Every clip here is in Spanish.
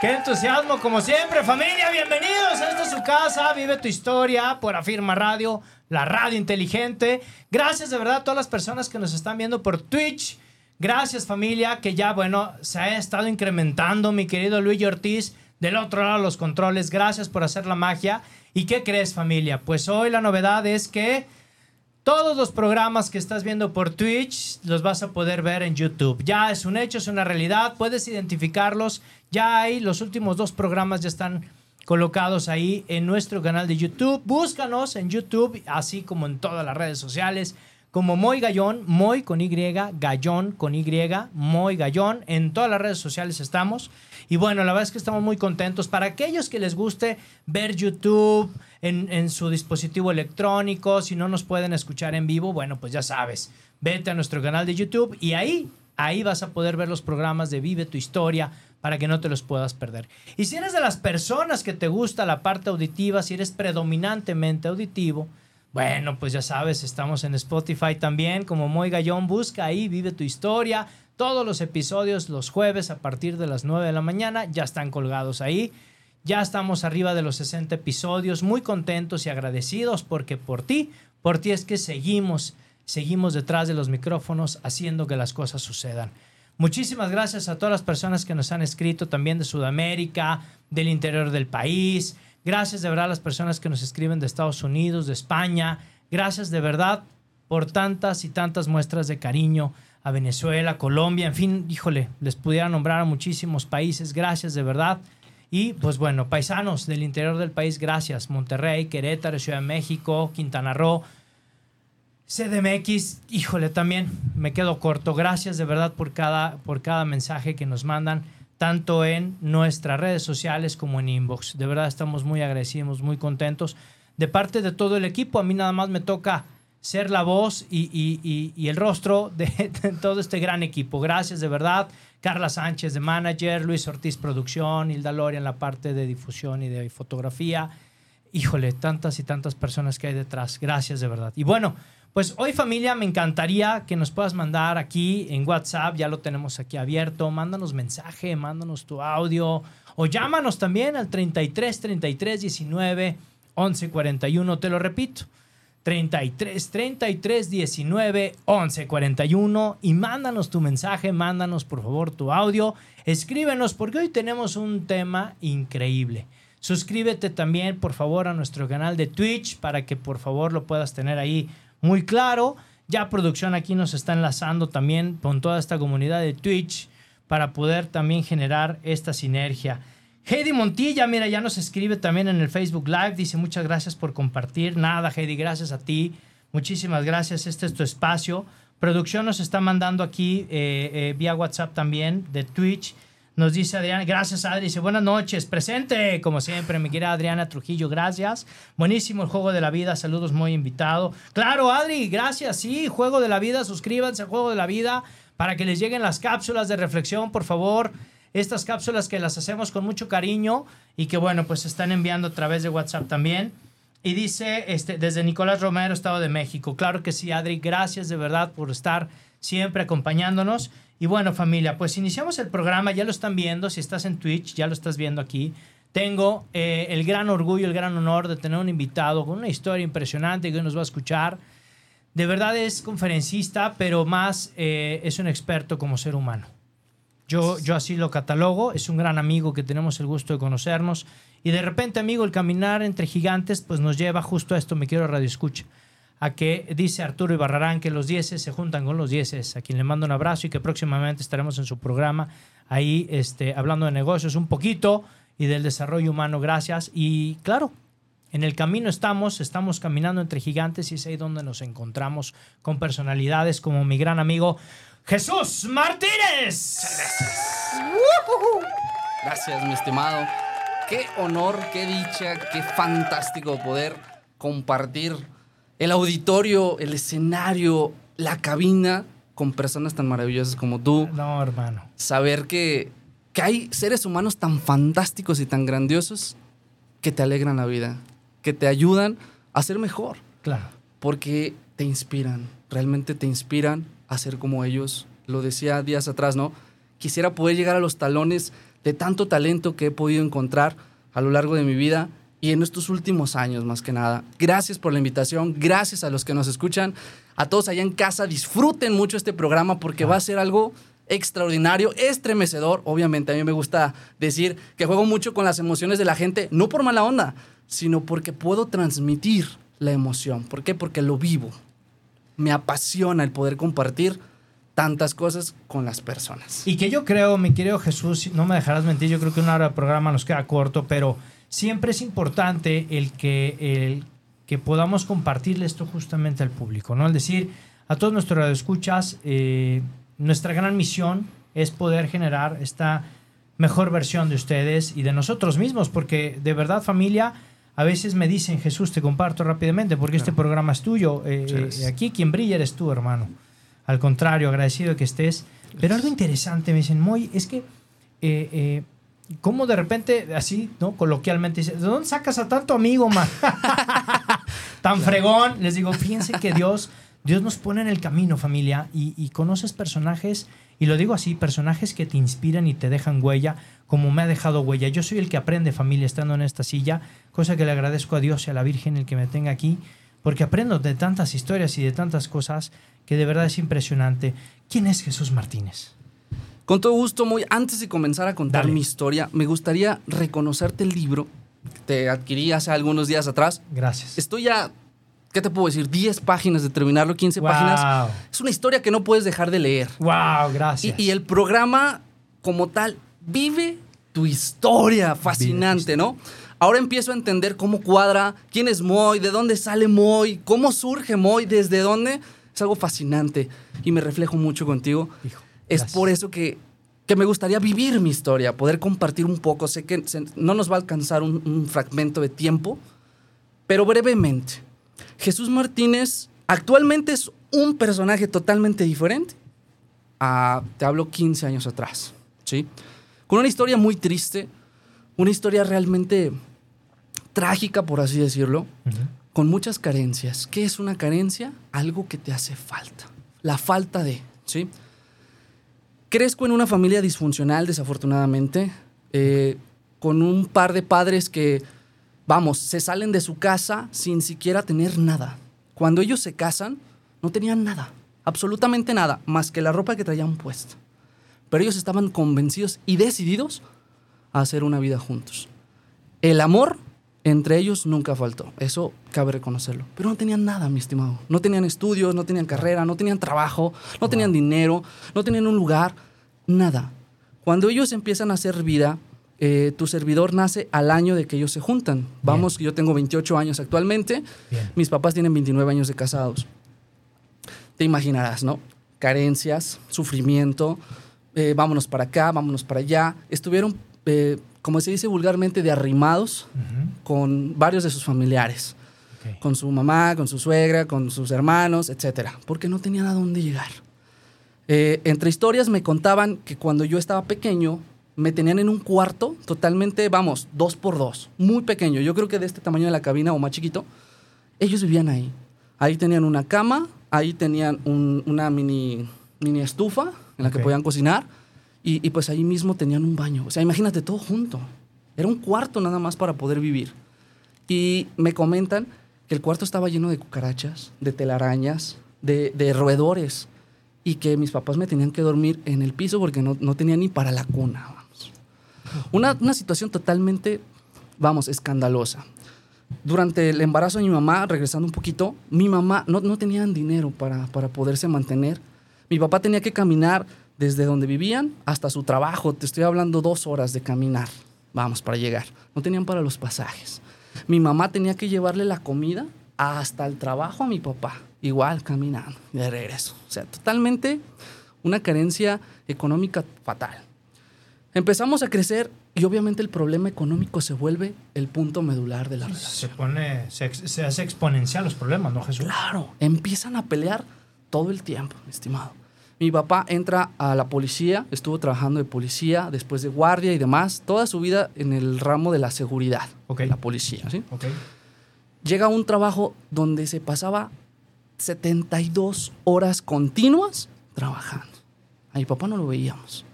¡Qué entusiasmo, como siempre, familia! Bienvenidos esta es su casa. Vive tu historia por Afirma Radio, la radio inteligente. Gracias de verdad a todas las personas que nos están viendo por Twitch. Gracias, familia, que ya, bueno, se ha estado incrementando, mi querido Luis Ortiz. Del otro lado, los controles. Gracias por hacer la magia. ¿Y qué crees, familia? Pues hoy la novedad es que todos los programas que estás viendo por Twitch los vas a poder ver en YouTube. Ya es un hecho, es una realidad. Puedes identificarlos. Ya hay los últimos dos programas ya están colocados ahí en nuestro canal de YouTube. Búscanos en YouTube, así como en todas las redes sociales, como Moy Gallón, Moy con Y, Gallón con Y, Moy Gallón. En todas las redes sociales estamos. Y bueno, la verdad es que estamos muy contentos. Para aquellos que les guste ver YouTube en, en su dispositivo electrónico, si no nos pueden escuchar en vivo, bueno, pues ya sabes, vete a nuestro canal de YouTube y ahí, ahí vas a poder ver los programas de Vive tu Historia para que no te los puedas perder. Y si eres de las personas que te gusta la parte auditiva, si eres predominantemente auditivo, bueno, pues ya sabes, estamos en Spotify también, como Moy Gallón, busca ahí, vive tu historia. Todos los episodios los jueves a partir de las 9 de la mañana ya están colgados ahí. Ya estamos arriba de los 60 episodios, muy contentos y agradecidos porque por ti, por ti es que seguimos, seguimos detrás de los micrófonos haciendo que las cosas sucedan. Muchísimas gracias a todas las personas que nos han escrito también de Sudamérica, del interior del país. Gracias de verdad a las personas que nos escriben de Estados Unidos, de España. Gracias de verdad por tantas y tantas muestras de cariño a Venezuela, Colombia, en fin, híjole, les pudiera nombrar a muchísimos países. Gracias de verdad. Y pues bueno, paisanos del interior del país, gracias. Monterrey, Querétaro, Ciudad de México, Quintana Roo, CDMX, híjole, también me quedo corto. Gracias de verdad por cada, por cada mensaje que nos mandan, tanto en nuestras redes sociales como en inbox. De verdad estamos muy agradecidos, muy contentos. De parte de todo el equipo, a mí nada más me toca ser la voz y, el rostro de, de todo este gran equipo. Gracias de verdad. Carla Sánchez de manager, Luis Ortiz producción, Hilda Loria en la parte de difusión y de fotografía. Híjole, tantas y tantas personas que hay detrás. Gracias de verdad. Y bueno, pues hoy familia, me encantaría que nos puedas mandar aquí en WhatsApp, ya lo tenemos aquí abierto. Mándanos mensaje, mándanos tu audio o llámanos también al 33 33 19 11 41. Te lo repito. 33 33 19 11 41 y mándanos tu mensaje, mándanos por favor tu audio, escríbenos porque hoy tenemos un tema increíble. Suscríbete también por favor a nuestro canal de Twitch para que por favor lo puedas tener ahí muy claro. Ya producción aquí nos está enlazando también con toda esta comunidad de Twitch para poder también generar esta sinergia. Heidi Montilla, mira, ya nos escribe también en el Facebook Live. Dice muchas gracias por compartir. Nada, Heidi, gracias a ti. Muchísimas gracias. Este es tu espacio. Producción nos está mandando aquí eh, eh, vía WhatsApp también de Twitch. Nos dice Adriana, gracias Adri, dice buenas noches, presente, como siempre, mi querida Adriana Trujillo, gracias. Buenísimo el juego de la vida, saludos muy invitado. Claro, Adri, gracias, sí, juego de la vida, suscríbanse al juego de la vida para que les lleguen las cápsulas de reflexión, por favor. Estas cápsulas que las hacemos con mucho cariño y que bueno, pues se están enviando a través de WhatsApp también. Y dice, este, desde Nicolás Romero, Estado de México. Claro que sí, Adri, gracias de verdad por estar siempre acompañándonos. Y bueno, familia, pues iniciamos el programa, ya lo están viendo, si estás en Twitch, ya lo estás viendo aquí. Tengo eh, el gran orgullo, el gran honor de tener un invitado con una historia impresionante que nos va a escuchar. De verdad es conferencista, pero más eh, es un experto como ser humano. Yo, yo así lo catalogo, es un gran amigo que tenemos el gusto de conocernos. Y de repente, amigo, el caminar entre gigantes, pues nos lleva justo a esto, me quiero radio escucha, a que dice Arturo Ibarrarán que los dieces se juntan con los dieces, a quien le mando un abrazo y que próximamente estaremos en su programa ahí este, hablando de negocios un poquito y del desarrollo humano, gracias. Y claro, en el camino estamos, estamos caminando entre gigantes y es ahí donde nos encontramos con personalidades como mi gran amigo Jesús Martínez. Gracias, mi estimado. Qué honor, qué dicha, qué fantástico poder compartir el auditorio, el escenario, la cabina con personas tan maravillosas como tú. No, hermano. Saber que, que hay seres humanos tan fantásticos y tan grandiosos que te alegran la vida, que te ayudan a ser mejor. Claro. Porque te inspiran, realmente te inspiran a ser como ellos. Lo decía días atrás, ¿no? Quisiera poder llegar a los talones de tanto talento que he podido encontrar a lo largo de mi vida y en estos últimos años más que nada. Gracias por la invitación, gracias a los que nos escuchan, a todos allá en casa, disfruten mucho este programa porque va a ser algo extraordinario, estremecedor. Obviamente a mí me gusta decir que juego mucho con las emociones de la gente, no por mala onda, sino porque puedo transmitir la emoción. ¿Por qué? Porque lo vivo. Me apasiona el poder compartir tantas cosas con las personas. Y que yo creo, mi querido Jesús, no me dejarás mentir, yo creo que una hora de programa nos queda corto, pero siempre es importante el que, el que podamos compartirle esto justamente al público, ¿no? Es decir, a todos nuestros radioescuchas, eh, nuestra gran misión es poder generar esta mejor versión de ustedes y de nosotros mismos, porque de verdad familia, a veces me dicen, Jesús, te comparto rápidamente, porque este programa es tuyo, eh, eh, aquí quien brilla eres tú, hermano. Al contrario, agradecido de que estés. Pero algo interesante, me dicen, muy, es que eh, cómo de repente, así, ¿no? Coloquialmente dice, ¿de dónde sacas a tanto amigo, man? Tan fregón. Les digo, fíjense que Dios, Dios nos pone en el camino, familia, y, conoces personajes, y lo digo así, personajes que te inspiran y te dejan huella, como me ha dejado huella. Yo soy el que aprende, familia, estando en esta silla, cosa que le agradezco a Dios y a la Virgen el que me tenga aquí, porque aprendo de tantas historias y de tantas cosas que de verdad es impresionante. ¿Quién es Jesús Martínez? Con todo gusto, muy antes de comenzar a contar mi historia, me gustaría reconocerte el libro que te adquirí hace algunos días atrás. Gracias. Estoy ya, ¿qué te puedo decir? 10 páginas de terminarlo, 15 páginas. Es una historia que no puedes dejar de leer. Wow, gracias. Y, el programa como tal vive tu historia, fascinante, ¿no? Ahora empiezo a entender cómo cuadra, quién es Moy, de dónde sale Moy, cómo surge Moy, desde dónde. Es algo fascinante y me reflejo mucho contigo. Hijo. Es por eso que, me gustaría vivir mi historia, poder compartir un poco. Sé que no nos va a alcanzar un, fragmento de tiempo, pero brevemente. Jesús Martínez actualmente es un personaje totalmente diferente a, te hablo, 15 años atrás, ¿sí? Con una historia muy triste, una historia realmente trágica, por así decirlo, con muchas carencias. ¿Qué es una carencia? Algo que te hace falta. La falta de, ¿sí? Crezco en una familia disfuncional, desafortunadamente, eh, con un par de padres que, vamos, se salen de su casa sin siquiera tener nada. Cuando ellos se casan, no tenían nada, absolutamente nada, más que la ropa que traían puesta. Pero ellos estaban convencidos y decididos a hacer una vida juntos. El amor entre ellos nunca faltó, eso cabe reconocerlo. Pero no tenían nada, mi estimado. No tenían estudios, no tenían carrera, no tenían trabajo, no tenían dinero, no tenían un lugar, nada. Cuando ellos empiezan a hacer vida, eh, tu servidor nace al año de que ellos se juntan. Vamos, yo tengo 28 años actualmente, mis papás tienen 29 años de casados. Te imaginarás, ¿no? Carencias, sufrimiento, eh, vámonos para acá, vámonos para allá. Estuvieron eh, como se dice vulgarmente, de arrimados con varios de sus familiares. Con su mamá, con su suegra, con sus hermanos, etcétera, porque no tenían a dónde llegar. Eh, entre historias me contaban que cuando yo estaba pequeño, me tenían en un cuarto totalmente, vamos, dos por dos, muy pequeño. Yo creo que de este tamaño de la cabina o más chiquito. Ellos vivían ahí. Ahí tenían una cama, ahí tenían una mini, mini estufa en la que podían cocinar y, pues ahí mismo tenían un baño. O sea, imagínate todo junto. Era un cuarto nada más para poder vivir. Y me comentan que el cuarto estaba lleno de cucarachas, de telarañas, de, roedores. y que mis papás me tenían que dormir en el piso porque no, no tenía ni para la cuna. Vamos. Una, una situación totalmente, vamos, escandalosa. Durante el embarazo de mi mamá, regresando un poquito, mi mamá no, no tenían dinero para, para poderse mantener. Mi papá tenía que caminar desde donde vivían hasta su trabajo. Te estoy hablando dos horas de caminar, vamos, para llegar. No tenían para los pasajes. Mi mamá tenía que llevarle la comida hasta el trabajo a mi papá, igual caminando de regreso. O sea, totalmente una carencia económica fatal. Empezamos a crecer y obviamente el problema económico se vuelve el punto medular de la Se relación. pone, se, se hace exponencial los problemas, ¿no, Jesús? Claro, empiezan a pelear todo el tiempo, estimado. Mi papá entra a la policía, estuvo trabajando de policía, después de guardia y demás, toda su vida en el ramo de la seguridad, Ok. de la policía. ¿sí? Llega a un trabajo donde se pasaba 72 horas continuas trabajando. A mi papá no lo veíamos.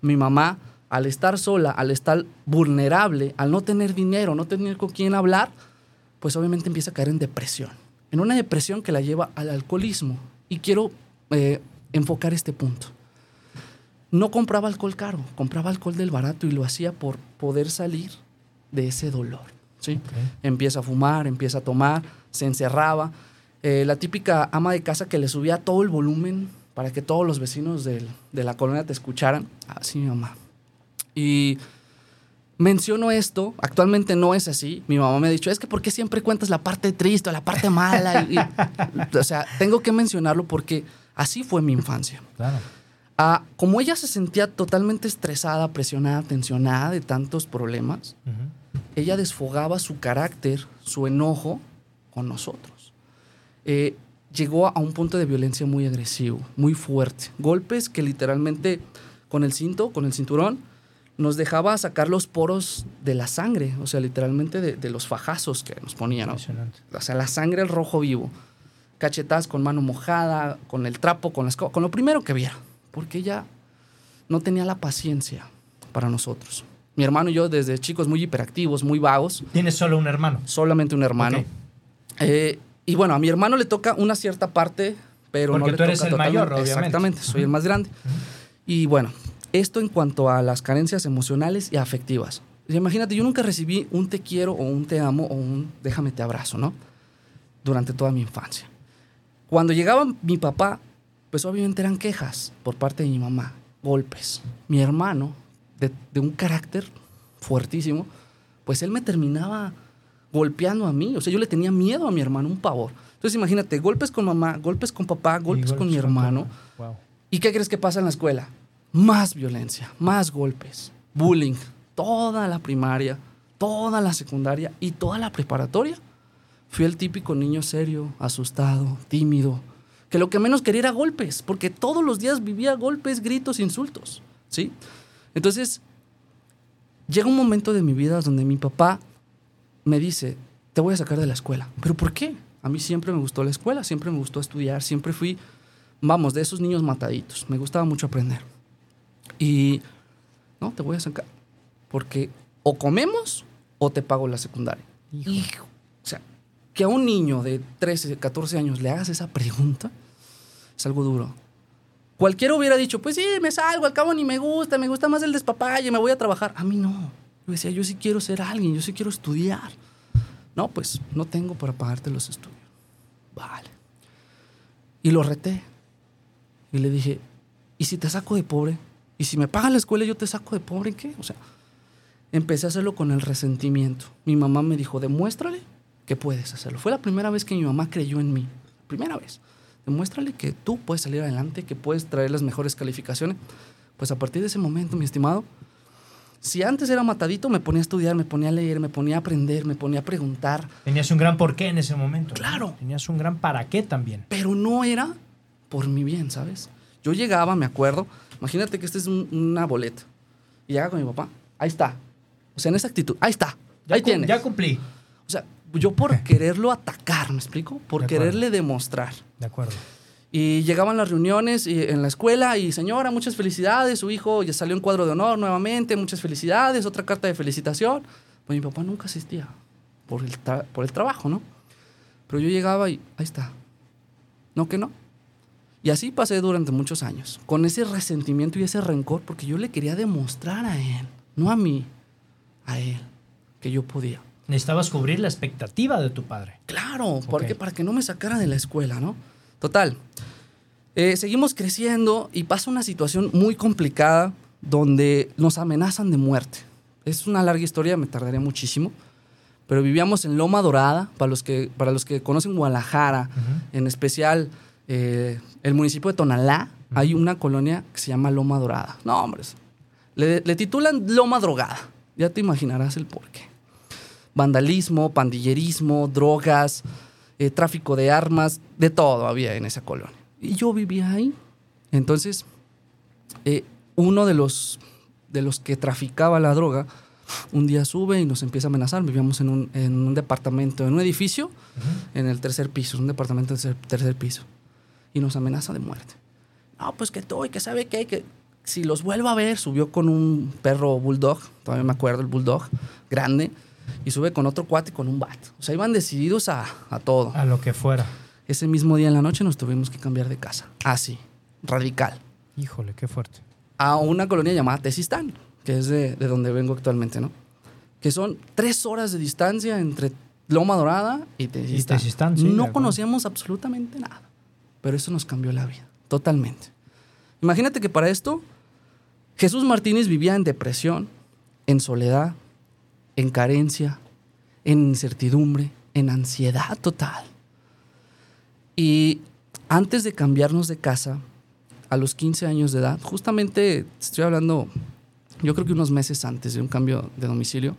Mi mamá, al estar sola, al estar vulnerable, al no tener dinero, no tener con quién hablar, pues obviamente empieza a caer en depresión. En una depresión que la lleva al alcoholismo. Y quiero eh, enfocar este punto. No compraba alcohol caro, compraba alcohol del barato y lo hacía por poder salir de ese dolor. ¿sí? Empieza a fumar, empieza a tomar, se encerraba. Eh, la típica ama de casa que le subía todo el volumen para que todos los vecinos del- de la colonia te escucharan. Así mi mamá. Y menciono esto, actualmente no es así. Mi mamá me ha dicho, es que ¿por qué siempre cuentas la parte triste, la parte mala? Y- y- o sea, tengo que mencionarlo porque así fue mi infancia. Claro. Ah, como ella se sentía totalmente estresada, presionada, tensionada de tantos problemas, ella desfogaba su carácter, su enojo con nosotros. Eh, llegó a un punto de violencia muy agresivo, muy fuerte. Golpes que literalmente con el cinto, con el cinturón, nos dejaba sacar los poros de la sangre, o sea, literalmente de, de los fajazos que nos ponían. ¿no? O sea, la sangre, el rojo vivo. Cachetadas con mano mojada, con el trapo, con la escoba, con lo primero que viera. Porque ella no tenía la paciencia para nosotros. Mi hermano y yo, desde chicos muy hiperactivos, muy vagos, Tienes solo un hermano. solamente un hermano. Ok. Eh, y bueno, a mi hermano le toca una cierta parte, pero no Porque le tú eres toca el mayor, totalmente. obviamente. Exactamente, soy el más grande. Y bueno, esto en cuanto a las carencias emocionales y afectivas. Imagínate, yo nunca recibí un te quiero o un te amo o un déjame te abrazo, ¿no? Durante toda mi infancia. Cuando llegaba mi papá, pues obviamente eran quejas por parte de mi mamá, golpes. Mi hermano, de, de un carácter fuertísimo, pues él me terminaba golpeando a mí. O sea, yo le tenía miedo a mi hermano, un pavor. Entonces imagínate, golpes con mamá, golpes con papá, golpes, con mi hermano. Wow. ¿Y qué crees que pasa en la escuela? Más violencia, más golpes, bullying, toda la primaria, toda la secundaria y toda la preparatoria. Fui el típico niño serio, asustado, tímido, que lo que menos quería era golpes, porque todos los días vivía golpes, gritos, insultos, ¿sí? Entonces, llega un momento de mi vida donde mi papá me dice, te voy a sacar de la escuela. ¿Pero por qué? A mí siempre me gustó la escuela, siempre me gustó estudiar, siempre fui, vamos, de esos niños mataditos. Me gustaba mucho aprender. Y, no, te voy a sacar. Porque o comemos o te pago la secundaria. Hijo. Que a un niño de 13, 14 años le hagas esa pregunta es algo duro. Cualquiera hubiera dicho, pues sí, me salgo, al cabo ni me gusta, me gusta más el despapalle, me voy a trabajar. A mí no. Yo decía, yo sí quiero ser alguien, yo sí quiero estudiar. No, pues no tengo para pagarte los estudios. Vale. Y lo reté. Y le dije, ¿y si te saco de pobre? ¿Y si me pagan la escuela yo te saco de pobre? ¿en qué? O sea, empecé a hacerlo con el resentimiento. Mi mamá me dijo, demuéstrale que puedes hacerlo. Fue la primera vez que mi mamá creyó en mí. Primera vez. Demuéstrale que tú puedes salir adelante, que puedes traer las mejores calificaciones. Pues a partir de ese momento, mi estimado, si antes era matadito, me ponía a estudiar, me ponía a leer, me ponía a aprender, me ponía a preguntar, Tenías un gran porqué en ese momento. ¿no? Claro. Tenías un gran para qué también. pero no era por mi bien, ¿sabes? Yo llegaba, me acuerdo, imagínate que esta es un- una boleta. Y llegaba con mi papá, ahí está. O sea, en esa actitud, ahí está, Ya ahí tienes. Ya cumplí. O sea, yo por quererlo atacar, ¿me explico? Por De quererle demostrar. De acuerdo. Y llegaban las reuniones y- en la escuela y señora, muchas felicidades, su hijo ya salió en cuadro de honor nuevamente, muchas felicidades, otra carta de felicitación. Pues mi papá nunca asistía por el, por el trabajo, ¿no? Pero yo llegaba y ahí está. No que no. Y así pasé durante muchos años, con ese resentimiento y ese rencor, porque yo le quería demostrar a él, no a mí, a él, que yo podía. Necesitabas cubrir la expectativa de tu padre. Claro, porque para que no me sacara de la escuela, ¿no? Total. eh, seguimos creciendo y pasa una situación muy complicada donde nos amenazan de muerte. Es una larga historia, me tardaría muchísimo. Pero vivíamos en Loma Dorada, para los que, para los que conocen Guadalajara, en especial eh, el municipio de Tonalá, hay una colonia que se llama Loma Dorada. No, hombres. Le, le titulan Loma Drogada. Ya te imaginarás el porqué vandalismo, pandillerismo, drogas, eh, tráfico de armas, de todo había en esa colonia. Y yo vivía ahí. Entonces, eh, uno de los, de los que traficaba la droga, un día sube y nos empieza a amenazar. Vivíamos en un, en un departamento, en un edificio, en el tercer piso, un departamento en el tercer piso. Y nos amenaza de muerte. No, pues que todo y que sabe qué, que si los vuelvo a ver, subió con un perro bulldog, todavía me acuerdo, el bulldog, grande, y sube con otro cuate con un bat. O sea, iban decididos a, a todo. A lo que fuera. Ese mismo día en la noche nos tuvimos que cambiar de casa. Así, radical. Híjole, qué fuerte. A una colonia llamada Tesistán, que es de, de donde vengo actualmente, ¿no? Que son tres horas de distancia entre Loma Dorada y Tesistán. Tesistán, sí, no conocíamos absolutamente nada. Pero eso nos cambió la vida, totalmente. Imagínate que para esto, Jesús Martínez vivía en depresión, en soledad, en carencia, en incertidumbre, en ansiedad total. Y antes de cambiarnos de casa, a los 15 años de edad, justamente estoy hablando, yo creo que unos meses antes de un cambio de domicilio.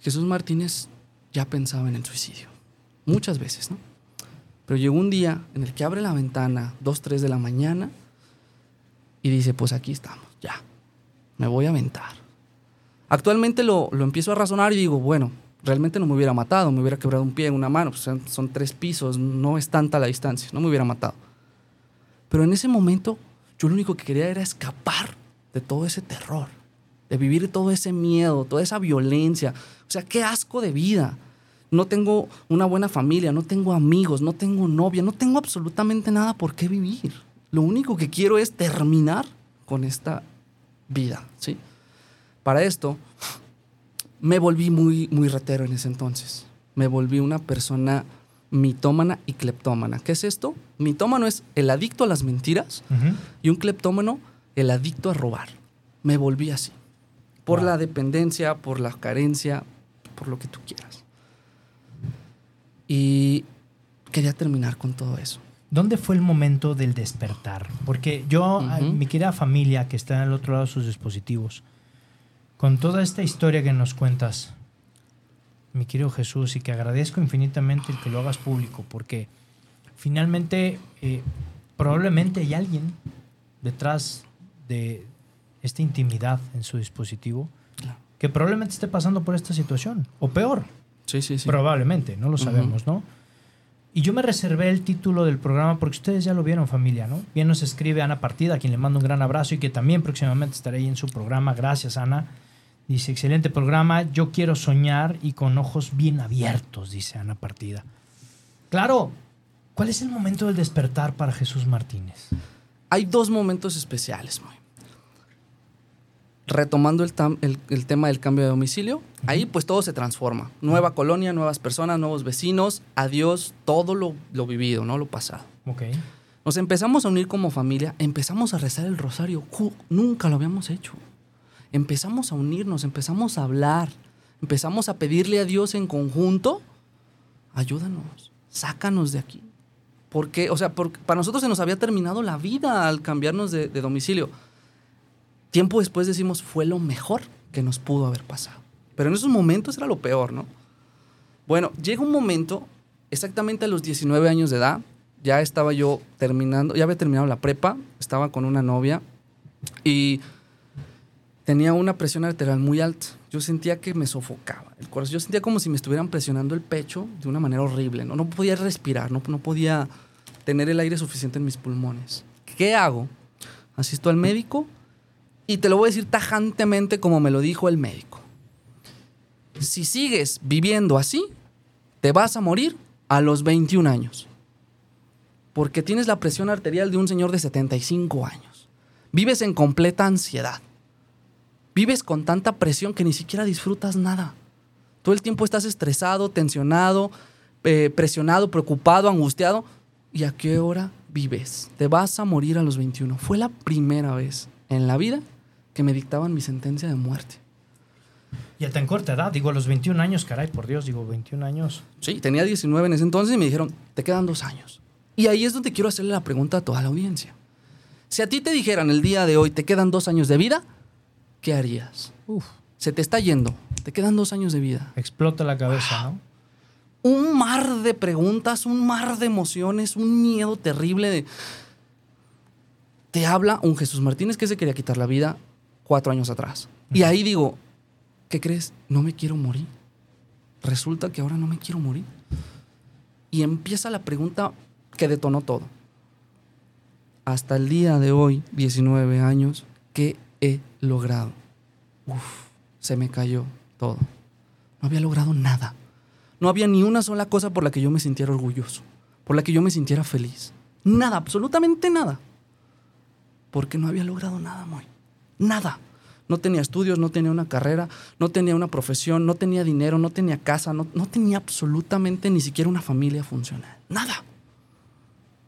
Jesús Martínez ya pensaba en el suicidio. Muchas veces, ¿no? Pero llegó un día en el que abre la ventana, 2, 3 de la mañana, y dice, pues aquí estamos, ya, me voy a aventar. Actualmente lo, lo empiezo a razonar y digo, bueno, realmente no me hubiera matado, me hubiera quebrado un pie, una mano, pues son, son tres pisos, no es tanta la distancia, no me hubiera matado. Pero en ese momento yo lo único que quería era escapar de todo ese terror, de vivir todo ese miedo, toda esa violencia. O sea, qué asco de vida. No tengo una buena familia, no tengo amigos, no tengo novia, no tengo absolutamente nada por qué vivir. Lo único que quiero es terminar con esta vida, ¿sí? Para esto me volví muy muy ratero en ese entonces. Me volví una persona mitómana y cleptómana. ¿Qué es esto? Mitómano es el adicto a las mentiras y un cleptómano el adicto a robar. Me volví así. Por Wow. la dependencia, por la carencia, por lo que tú quieras. Y quería terminar con todo eso. ¿Dónde fue el momento del despertar? Porque yo, mi querida familia que está al otro lado de sus dispositivos, con toda esta historia que nos cuentas, mi querido Jesús, y que agradezco infinitamente el que lo hagas público, porque finalmente eh, probablemente hay alguien detrás de esta intimidad en su dispositivo Claro. que probablemente esté pasando por esta situación, o peor, Sí, sí, sí. Probablemente, no lo sabemos, ¿no? Y yo me reservé el título del programa porque ustedes ya lo vieron, familia, ¿no? Bien nos escribe Ana Partida, a quien le mando un gran abrazo y que también próximamente estaré ahí en su programa. Gracias, Ana. Dice, excelente programa, yo quiero soñar y con ojos bien abiertos, dice Ana Partida. Claro, ¿cuál es el momento del despertar para Jesús Martínez? Hay dos momentos especiales. Retomando el, tam- el- el tema del cambio de domicilio, ahí pues todo se transforma. Nueva colonia, nuevas personas, nuevos vecinos, adiós todo lo, lo vivido, ¿no? Lo pasado. Ok. Nos empezamos a unir como familia, empezamos a rezar el rosario. Nunca lo habíamos hecho. Empezamos a unirnos, empezamos a hablar, empezamos a pedirle a Dios en conjunto, ayúdanos, sácanos de aquí. Porque, o sea, para nosotros se nos había terminado la vida al cambiarnos de, de domicilio. Tiempo después decimos, fue lo mejor que nos pudo haber pasado. Pero en esos momentos era lo peor, ¿no? Bueno, llega un momento, exactamente a los 19 años de edad, ya estaba yo terminando, ya había terminado la prepa, estaba con una novia y tenía una presión arterial muy alta. Yo sentía que me sofocaba el corazón. Yo sentía como si me estuvieran presionando el pecho de una manera horrible. No, no podía respirar, no, no podía tener el aire suficiente en mis pulmones. ¿Qué hago? Asisto al médico y te lo voy a decir tajantemente como me lo dijo el médico. Si sigues viviendo así, te vas a morir a los 21 años. porque tienes la presión arterial de un señor de 75 años. Vives en completa ansiedad. Vives con tanta presión que ni siquiera disfrutas nada. Todo el tiempo estás estresado, tensionado, eh, presionado, preocupado, angustiado. ¿Y a qué hora vives? Te vas a morir a los 21. Fue la primera vez en la vida que me dictaban mi sentencia de muerte. Y a tan corta edad, digo, a los 21 años, caray, por Dios, digo, 21 años. Sí, tenía 19 en ese entonces y me dijeron, te quedan dos años. Y ahí es donde quiero hacerle la pregunta a toda la audiencia. Si a ti te dijeran el día de hoy, te quedan dos años de vida, ¿qué harías? Uf, Se te está yendo, te quedan dos años de vida. explota la cabeza, ¿no? Un mar de preguntas, un mar de emociones, un miedo terrible de... Te habla un Jesús Martínez que se quería quitar la vida cuatro años atrás. Y ahí digo, ¿qué crees? No me quiero morir. Resulta que ahora no me quiero morir. Y empieza la pregunta que detonó todo. Hasta el día de hoy, 19 años, ¿qué he logrado? Uf, se me cayó todo. No había logrado nada. No había ni una sola cosa por la que yo me sintiera orgulloso, por la que yo me sintiera feliz. Nada, absolutamente nada. Porque no había logrado nada, muy. Nada. No tenía estudios, no tenía una carrera, no tenía una profesión, no tenía dinero, no tenía casa, no, no tenía absolutamente ni siquiera una familia funcional. Nada.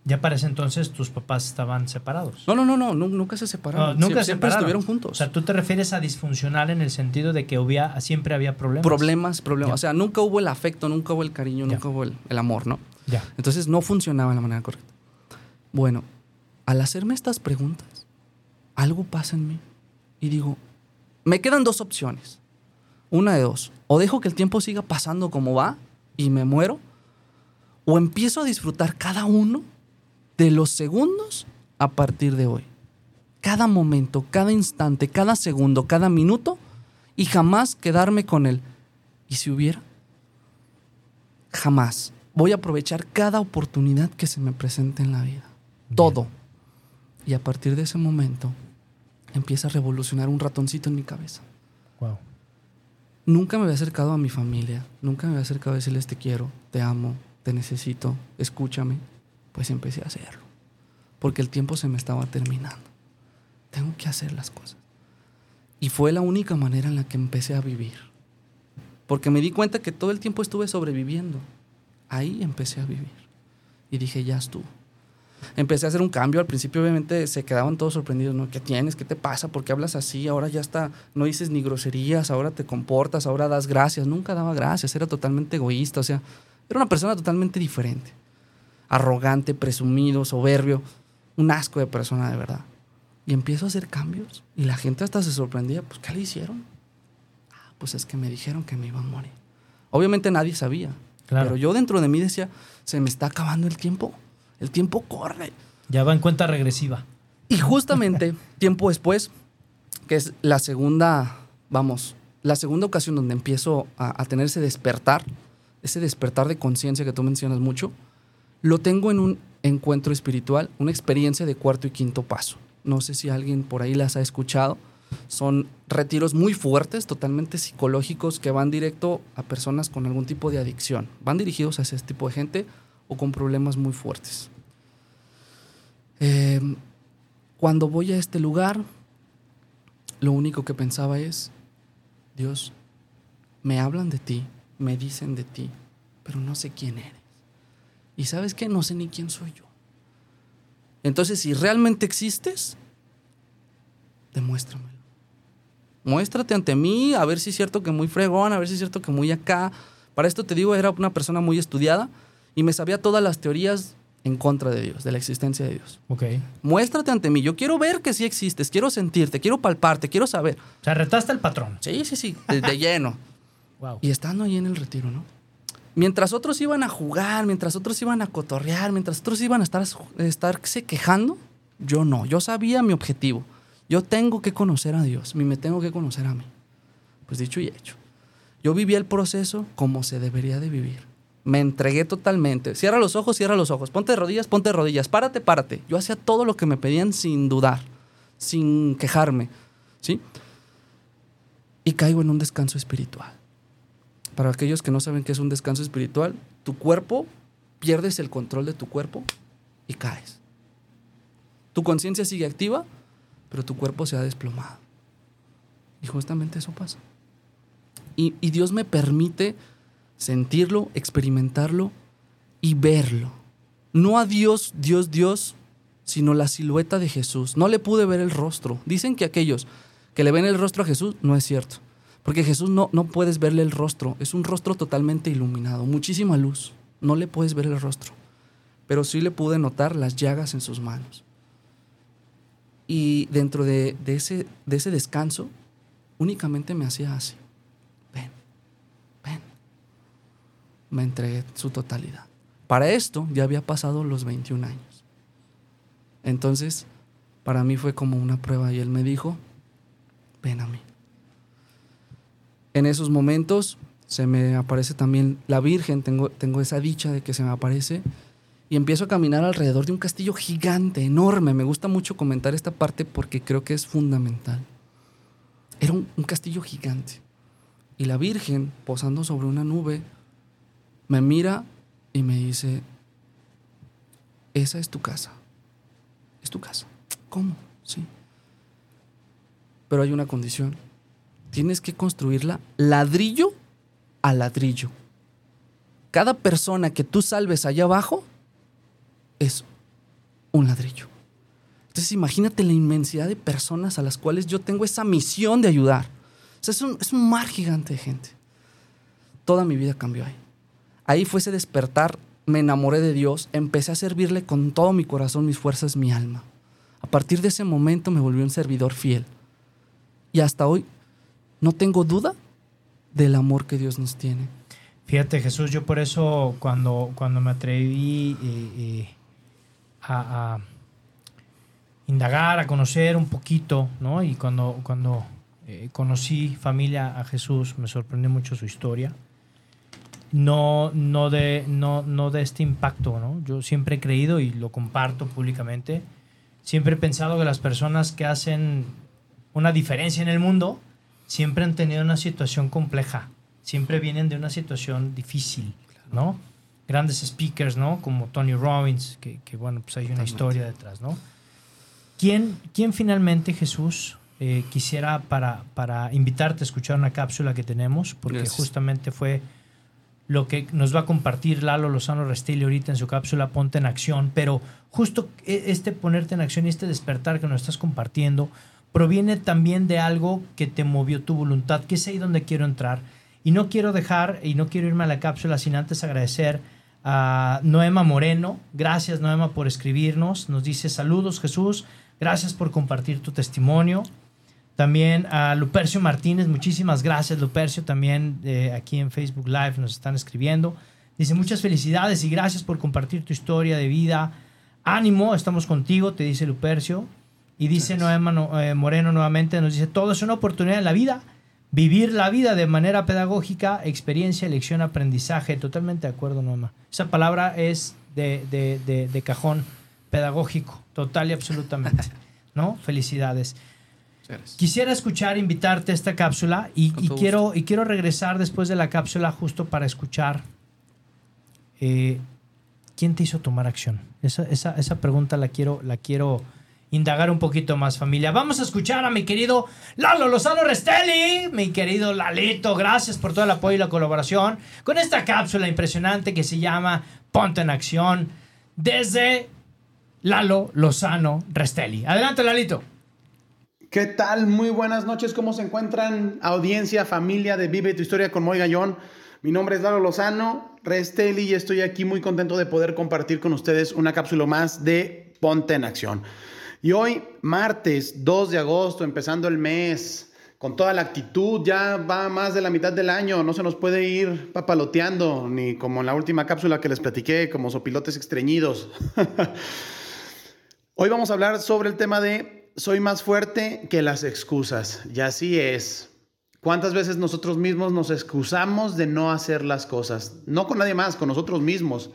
Ya para ese entonces tus papás estaban separados. No, no, no, no, nu- nunca se separaron. No, nunca siempre, se siempre separaron. estuvieron juntos. O sea, tú te refieres a disfuncional en el sentido de que había, siempre había problemas. problemas, problemas. Ya. O sea, nunca hubo el afecto, nunca hubo el cariño, Ya. nunca hubo el, el amor, ¿no? Ya. Entonces no funcionaba de la manera correcta. Bueno, al hacerme estas preguntas, algo pasa en mí y digo, me quedan dos opciones. Una de dos. O dejo que el tiempo siga pasando como va y me muero, o empiezo a disfrutar cada uno de los segundos a partir de hoy. Cada momento, cada instante, cada segundo, cada minuto y jamás quedarme con él. ¿Y si hubiera? Jamás. Voy a aprovechar cada oportunidad que se me presente en la vida. Todo. Y a partir de ese momento empieza a revolucionar un ratoncito en mi cabeza. Wow. Nunca me había acercado a mi familia, nunca me había acercado a decirles te quiero, te amo, te necesito, escúchame. Pues empecé a hacerlo. Porque el tiempo se me estaba terminando. Tengo que hacer las cosas. Y fue la única manera en la que empecé a vivir. Porque me di cuenta que todo el tiempo estuve sobreviviendo. Ahí empecé a vivir. Y dije, ya estuvo. Empecé a hacer un cambio. Al principio, obviamente, se quedaban todos sorprendidos. ¿no? ¿Qué tienes? ¿Qué te pasa? ¿Por qué hablas así? Ahora ya está. No dices ni groserías. Ahora te comportas. Ahora das gracias. Nunca daba gracias. Era totalmente egoísta. O sea, era una persona totalmente diferente. Arrogante, presumido, soberbio. Un asco de persona, de verdad. Y empiezo a hacer cambios. Y la gente hasta se sorprendía. Pues, ¿qué le hicieron? "Ah, Pues es que me dijeron que me iba a morir. Obviamente nadie sabía. Claro. Pero yo dentro de mí decía, se me está acabando el tiempo. El tiempo corre. Ya va en cuenta regresiva. Y justamente, tiempo después, que es la segunda, vamos, la segunda ocasión donde empiezo a, a tener ese despertar, ese despertar de conciencia que tú mencionas mucho, lo tengo en un encuentro espiritual, una experiencia de cuarto y quinto paso. No sé si alguien por ahí las ha escuchado. Son retiros muy fuertes, totalmente psicológicos, que van directo a personas con algún tipo de adicción. Van dirigidos a ese tipo de gente o con problemas muy fuertes. Eh, cuando voy a este lugar, lo único que pensaba es, Dios, me hablan de ti, me dicen de ti, pero no sé quién eres. Y sabes qué, no sé ni quién soy yo. Entonces, si realmente existes, demuéstramelo. Muéstrate ante mí, a ver si es cierto que muy fregón, a ver si es cierto que muy acá. Para esto te digo, era una persona muy estudiada y me sabía todas las teorías en contra de Dios, de la existencia de Dios. Ok. Muéstrate ante mí. Yo quiero ver que sí existes, quiero sentirte, quiero palparte, quiero saber. O sea, retaste al patrón. Sí, sí, sí, de, de lleno. Wow. Y estando ahí en el retiro, ¿no? Mientras otros iban a jugar, mientras otros iban a cotorrear, mientras otros iban a estar, estarse quejando, yo no. Yo sabía mi objetivo. Yo tengo que conocer a Dios, y me tengo que conocer a mí. Pues dicho y hecho. Yo viví el proceso como se debería de vivir. Me entregué totalmente. Cierra los ojos, cierra los ojos. Ponte de rodillas, ponte de rodillas. Párate, párate. Yo hacía todo lo que me pedían sin dudar, sin quejarme. ¿Sí? Y caigo en un descanso espiritual. Para aquellos que no saben qué es un descanso espiritual, tu cuerpo, pierdes el control de tu cuerpo y caes. Tu conciencia sigue activa, pero tu cuerpo se ha desplomado. Y justamente eso pasa. Y, y Dios me permite sentirlo, experimentarlo y verlo. No a Dios, Dios, Dios, sino la silueta de Jesús. No le pude ver el rostro. Dicen que aquellos que le ven el rostro a Jesús no es cierto. Porque Jesús no, no puedes verle el rostro. Es un rostro totalmente iluminado, muchísima luz. No le puedes ver el rostro. Pero sí le pude notar las llagas en sus manos. Y dentro de, de ese, de ese descanso, únicamente me hacía así. Ven, ven. Me entregué su totalidad. Para esto ya había pasado los 21 años. Entonces, para mí fue como una prueba y él me dijo, ven a mí. En esos momentos se me aparece también la Virgen, tengo, tengo esa dicha de que se me aparece y empiezo a caminar alrededor de un castillo gigante, enorme. Me gusta mucho comentar esta parte porque creo que es fundamental. Era un, un castillo gigante y la Virgen, posando sobre una nube, me mira y me dice, esa es tu casa. Es tu casa. ¿Cómo? Sí. Pero hay una condición. Tienes que construirla ladrillo a ladrillo. Cada persona que tú salves allá abajo es un ladrillo. Entonces imagínate la inmensidad de personas a las cuales yo tengo esa misión de ayudar. O sea, es un, es un mar gigante de gente. Toda mi vida cambió ahí. Ahí fue ese despertar, me enamoré de Dios, empecé a servirle con todo mi corazón, mis fuerzas, mi alma. A partir de ese momento me volví un servidor fiel. Y hasta hoy no tengo duda del amor que Dios nos tiene. Fíjate, Jesús, yo por eso cuando, cuando me atreví eh, eh, a, indagar, a conocer un poquito, ¿no? Y cuando, cuando eh, conocí familia a Jesús, me sorprendió mucho su historia. No, no, de, no, no de este impacto, ¿no? Yo siempre he creído y lo comparto públicamente. Siempre he pensado que las personas que hacen una diferencia en el mundo siempre han tenido una situación compleja, siempre vienen de una situación difícil, ¿no? Grandes speakers, ¿no? Como Tony Robbins, que, que bueno, pues hay una historia detrás, ¿no? ¿Quién, quién finalmente, Jesús, eh, quisiera para, para invitarte a escuchar una cápsula que tenemos? Porque Gracias. justamente fue lo que nos va a compartir Lalo Lozano Restelli ahorita en su cápsula Ponte en Acción, pero justo e- este ponerte en acción y este despertar que nos estás compartiendo proviene también de algo que te movió tu voluntad, que es ahí donde quiero entrar. Y no quiero dejar y no quiero irme a la cápsula sin antes agradecer a Noema Moreno. Gracias Noema por escribirnos. Nos dice saludos Jesús. Gracias por compartir tu testimonio. También a Lupercio Martínez, muchísimas gracias Lupercio, también eh, aquí en Facebook Live nos están escribiendo. Dice muchas felicidades y gracias por compartir tu historia de vida. Ánimo, estamos contigo, te dice Lupercio. Y dice Noema no- eh, Moreno nuevamente, nos dice, todo es una oportunidad en la vida. Vivir la vida de manera pedagógica, experiencia, elección, aprendizaje. Totalmente de acuerdo, Noema. Esa palabra es de, de- de- de cajón pedagógico, total y absolutamente. ¿No? Felicidades. Quisiera escuchar, invitarte a esta cápsula y, quiero, y quiero regresar después de la cápsula justo para escuchar eh, quién te hizo tomar acción. Esa, esa- esa pregunta la quiero, la quiero indagar un poquito más, familia. Vamos a escuchar a mi querido Lalo Lozano Restelli, mi querido Lalito. Gracias por todo el apoyo y la colaboración con esta cápsula impresionante que se llama Ponte en Acción desde Lalo Lozano Restelli. Adelante, Lalito. ¿Qué tal? Muy buenas noches. ¿Cómo se encuentran audiencia, familia de Vive tu historia con Moy Gallón? Mi nombre es Lalo Lozano, Restelli, y estoy aquí muy contento de poder compartir con ustedes una cápsula más de Ponte en Acción. Y hoy, martes 2 de agosto, empezando el mes, con toda la actitud, ya va más de la mitad del año, no se nos puede ir papaloteando, ni como en la última cápsula que les platiqué, como sopilotes extrañidos. Hoy vamos a hablar sobre el tema de soy más fuerte que las excusas. Y así es. ¿Cuántas veces nosotros mismos nos excusamos de no hacer las cosas? No con nadie más, con nosotros mismos.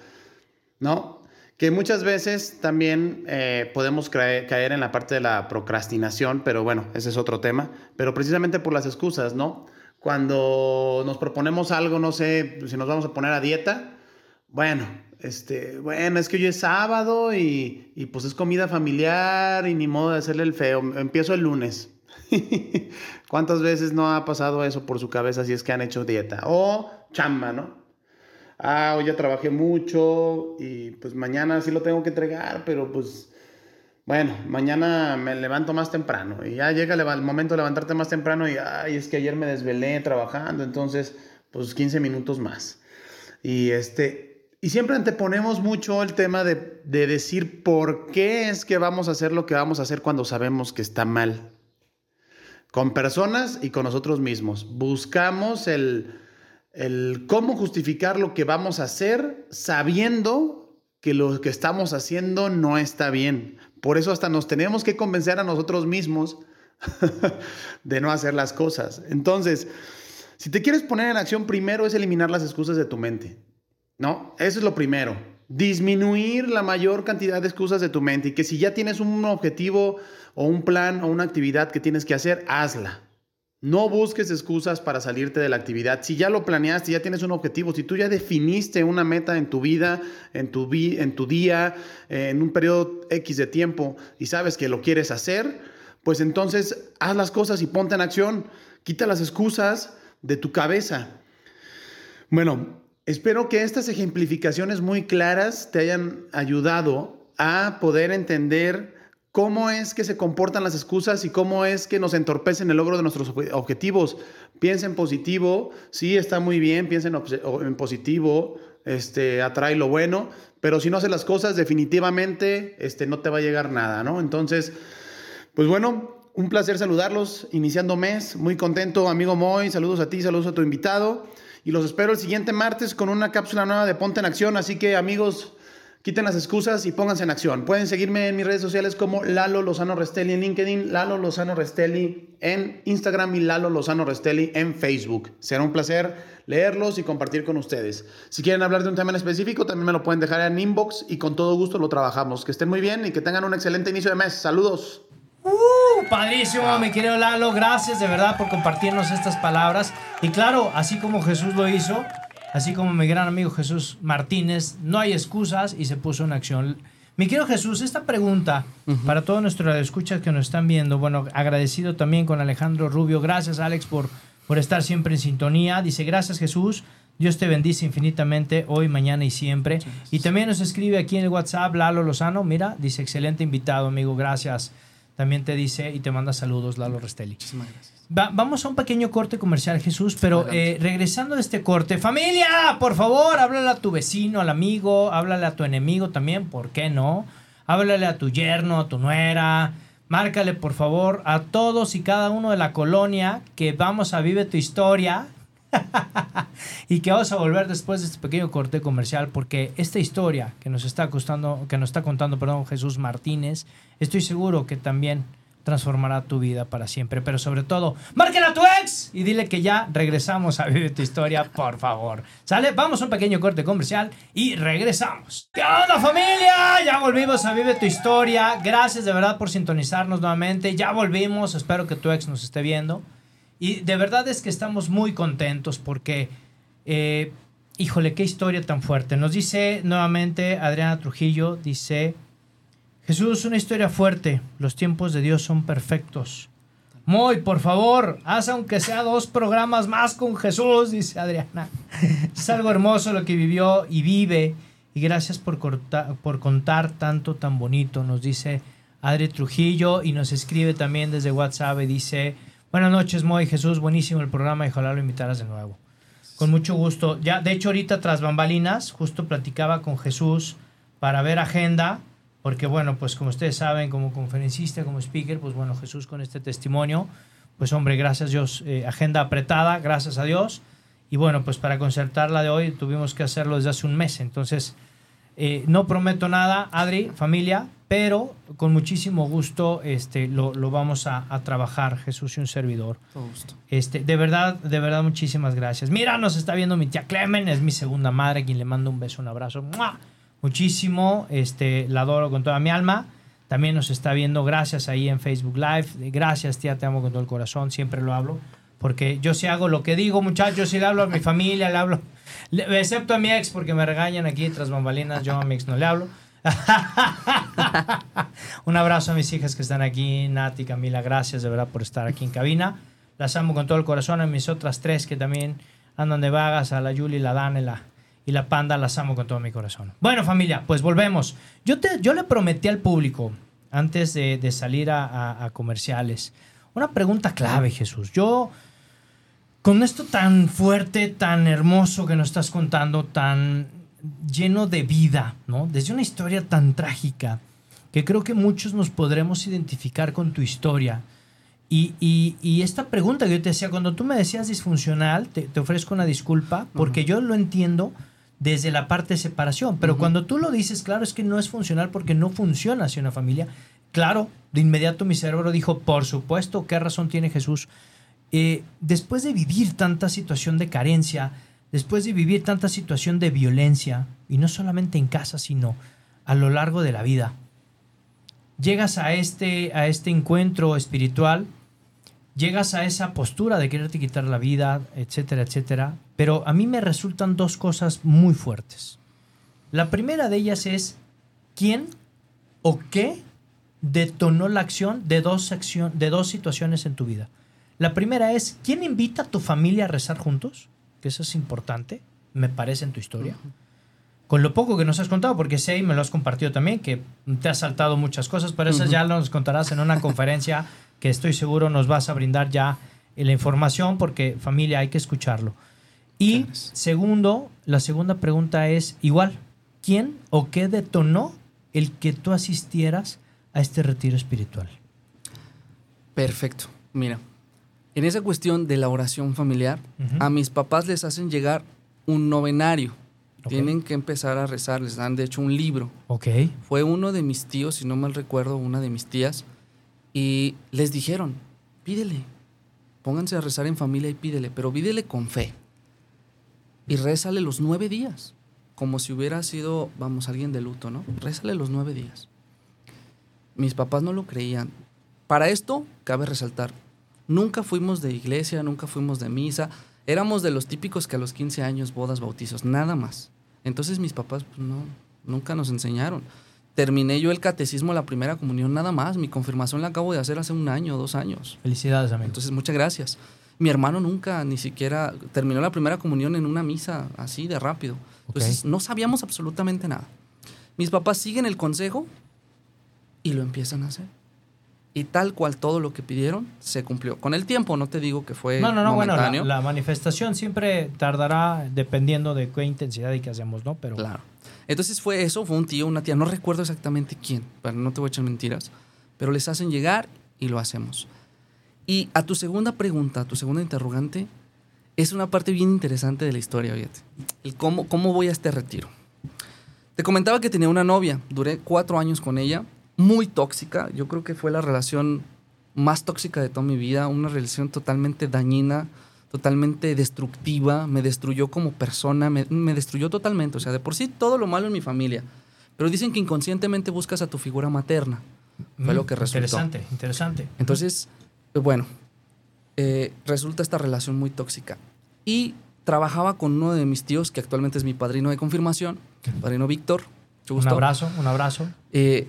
¿No? Que muchas veces también eh, podemos caer, en la parte de la procrastinación, pero bueno, ese es otro tema. Pero precisamente por las excusas, ¿no? Cuando nos proponemos algo, no sé, si nos vamos a poner a dieta, bueno, este, bueno, es que hoy es sábado y, y pues es comida familiar y ni modo de hacerle el feo. Empiezo el lunes. ¿Cuántas veces no ha pasado eso por su cabeza si es que han hecho dieta? O chamba, ¿no? Ah, hoy ya trabajé mucho y pues mañana sí lo tengo que entregar, pero pues bueno, mañana me levanto más temprano y ya llega el momento de levantarte más temprano y ay, es que ayer me desvelé trabajando, entonces pues 15 minutos más. Y este y siempre anteponemos mucho el tema de, de decir por qué es que vamos a hacer lo que vamos a hacer cuando sabemos que está mal con personas y con nosotros mismos. Buscamos el, cómo justificar lo que vamos a hacer sabiendo que lo que estamos haciendo no está bien. Por eso hasta nos tenemos que convencer a nosotros mismos de no hacer las cosas. Entonces, si te quieres poner en acción, primero es eliminar las excusas de tu mente. ¿No? Eso es lo primero. Disminuir la mayor cantidad de excusas de tu mente y que si ya tienes un objetivo o un plan o una actividad que tienes que hacer, hazla. No busques excusas para salirte de la actividad. Si ya lo planeaste, ya tienes un objetivo, si tú ya definiste una meta en tu vida, en tu, en tu día, en un periodo X de tiempo y sabes que lo quieres hacer, pues entonces haz las cosas y ponte en acción. Quita las excusas de tu cabeza. Bueno, espero que estas ejemplificaciones muy claras te hayan ayudado a poder entender cómo es que se comportan las excusas y cómo es que nos entorpecen el logro de nuestros objetivos. Piensa en positivo, sí, está muy bien, piensa en, positivo, este, atrae lo bueno, pero si no haces las cosas, definitivamente este, no te va a llegar nada, ¿no? Entonces, pues bueno, un placer saludarlos, iniciando mes, muy contento, amigo Moy, saludos a ti, saludos a tu invitado, y los espero el siguiente martes con una cápsula nueva de Ponte en Acción, así que amigos, Quiten las excusas y pónganse en acción. Pueden seguirme en mis redes sociales como Lalo Lozano Restelli en LinkedIn, Lalo Lozano Restelli en Instagram y Lalo Lozano Restelli en Facebook. Será un placer leerlos y compartir con ustedes. Si quieren hablar de un tema en específico, también me lo pueden dejar en inbox y con todo gusto lo trabajamos. Que estén muy bien y que tengan un excelente inicio de mes. Saludos. Uh, padrísimo, mi querido Lalo. Gracias de verdad por compartirnos estas palabras. Y claro, así como Jesús lo hizo, así como mi gran amigo Jesús Martínez, no hay excusas y se puso en acción. Mi querido Jesús, esta pregunta para todos nuestros escuchas que nos están viendo, bueno, agradecido también con Alejandro Rubio, gracias Alex por, por estar siempre en sintonía, dice gracias Jesús, Dios te bendice infinitamente hoy, mañana y siempre. Y también nos escribe aquí en el WhatsApp Lalo Lozano, mira, dice excelente invitado amigo, gracias. También te dice y te manda saludos Lalo Restelli. Muchísimas gracias vamos a un pequeño corte comercial, Jesús, pero eh, regresando de este corte, familia, por favor, háblale a tu vecino, al amigo, háblale a tu enemigo también, ¿por qué no? Háblale a tu yerno, a tu nuera, márcale por favor a todos y cada uno de la colonia que vamos a Vive tu Historia. y que vamos a volver después de este pequeño corte comercial porque esta historia que nos está costando, que nos está contando, perdón, Jesús Martínez, estoy seguro que también transformará tu vida para siempre. Pero sobre todo, márquela a tu ex y dile que ya regresamos a Vive tu Historia, por favor. ¿Sale? Vamos a un pequeño corte comercial y regresamos. ¿Qué onda familia? Ya volvimos a Vive tu Historia. Gracias de verdad por sintonizarnos nuevamente. Ya volvimos. Espero que tu ex nos esté viendo. Y de verdad es que estamos muy contentos porque... Eh, híjole, qué historia tan fuerte. Nos dice nuevamente Adriana Trujillo, dice, Jesús, una historia fuerte. Los tiempos de Dios son perfectos. Muy, por favor, haz aunque sea dos programas más con Jesús, dice Adriana. Es algo hermoso lo que vivió y vive. Y gracias por, por contar tanto tan bonito, nos dice Adri Trujillo y nos escribe también desde WhatsApp dice, buenas noches, Moy Jesús, buenísimo el programa y ojalá lo invitaras de nuevo. Con mucho gusto. Ya, de hecho, ahorita tras bambalinas, justo platicaba con Jesús para ver agenda porque bueno, pues como ustedes saben, como conferencista, como speaker, pues bueno, Jesús con este testimonio, pues hombre, gracias Dios, eh, agenda apretada, gracias a Dios. Y bueno, pues para concertarla de hoy tuvimos que hacerlo desde hace un mes. Entonces, eh, no prometo nada, Adri, familia, pero con muchísimo gusto este, lo, lo vamos a, a, trabajar, Jesús y un servidor. Todo gusto. Este, de verdad, de verdad, muchísimas gracias. Mira, nos está viendo mi tía Clemen, es mi segunda madre, quien le mando un beso, un abrazo muchísimo, este, la adoro con toda mi alma. También nos está viendo, gracias ahí en Facebook Live. Gracias, tía, te amo con todo el corazón, siempre lo hablo. Porque yo sí hago lo que digo, muchachos, si le hablo a mi familia, le hablo, Excepto a mi ex, porque me regañan aquí tras bambalinas. Yo a mi ex no le hablo. Un abrazo a mis hijas que están aquí, Nati, Camila, gracias de verdad por estar aquí en cabina. Las amo con todo el corazón. A mis otras tres que también andan de vagas, a la Yuli, la Dan y la, Panda, las amo con todo mi corazón. Bueno, familia, pues volvemos. Yo, te, yo le prometí al público, antes de, de salir a- a comerciales, una pregunta clave, Jesús. Yo, con esto tan fuerte, tan hermoso que nos estás contando, tan lleno de vida, ¿no? Desde una historia tan trágica, que creo que muchos nos podremos identificar con tu historia. Y, y- y esta pregunta que yo te hacía, cuando tú me decías disfuncional, te, te ofrezco una disculpa, porque yo lo entiendo desde la parte de separación, pero cuando tú lo dices, claro, es que no es funcional porque no funciona hacia una familia. Claro, de inmediato mi cerebro dijo, por supuesto, ¿qué razón tiene Jesús? Eh, después de vivir tanta situación de carencia, después de vivir tanta situación de violencia, y no solamente en casa, sino a lo largo de la vida, llegas a este, a este encuentro espiritual, llegas a esa postura de quererte quitar la vida, etcétera, etcétera, pero a mí me resultan dos cosas muy fuertes. La primera de ellas es quién o qué detonó la acción de dos, acción, de dos situaciones en tu vida. La primera es, ¿quién invita a tu familia a rezar juntos? Que eso es importante, me parece, en tu historia. Con lo poco que nos has contado, porque sé y me lo has compartido también, que te has saltado muchas cosas, pero esas ya nos contarás en una conferencia que estoy seguro nos vas a brindar ya la información, porque familia hay que escucharlo. Y Gracias. segundo, la segunda pregunta es igual, ¿quién o qué detonó el que tú asistieras a este retiro espiritual? Perfecto. Mira, en esa cuestión de la oración familiar, a mis papás les hacen llegar un novenario. Tienen que empezar a rezar, les dan de hecho un libro. Ok. Fue uno de mis tíos, si no mal recuerdo, una de mis tías, y les dijeron, pídele, pónganse a rezar en familia y pídele, pero pídele con fe. Y rézale los nueve días, como si hubiera sido, vamos, alguien de luto, ¿no? Rézale los nueve días. Mis papás no lo creían. Para esto, cabe resaltar, nunca fuimos de iglesia, nunca fuimos de misa, éramos de los típicos que a los 15 años, bodas, bautizos, nada más. Entonces mis papás pues, no, nunca nos enseñaron. Terminé yo el catecismo, la primera comunión, nada más. Mi confirmación la acabo de hacer hace un año, dos años. Felicidades, amigo. Entonces, muchas gracias. Mi hermano nunca ni siquiera terminó la primera comunión en una misa así de rápido. Entonces, no sabíamos absolutamente nada. Mis papás siguen el consejo y lo empiezan a hacer. Y tal cual todo lo que pidieron se cumplió. Con el tiempo, no te digo que fue no, no, no, bueno, la, manifestación siempre tardará dependiendo de qué intensidad y qué hacemos, ¿no? Pero Claro. Entonces fue eso, fue un tío, una tía, no recuerdo exactamente quién, pero no te voy a echar mentiras, pero les hacen llegar y lo hacemos. Y a tu segunda pregunta, a tu segunda interrogante, es una parte bien interesante de la historia, fíjate. El cómo, cómo voy a este retiro. Te comentaba que tenía una novia, duré cuatro años con ella, muy tóxica, yo creo que fue la relación más tóxica de toda mi vida, una relación totalmente dañina, totalmente destructiva, me destruyó como persona, me, me destruyó totalmente, o sea, de por sí todo lo malo en mi familia, pero dicen que inconscientemente buscas a tu figura materna, fue Mm, lo que resultó. Interesante, interesante. Entonces, pues bueno, eh, resulta esta relación muy tóxica. Y trabajaba con uno de mis tíos, que actualmente es mi padrino de confirmación, padrino Víctor. un abrazo, un abrazo. Eh,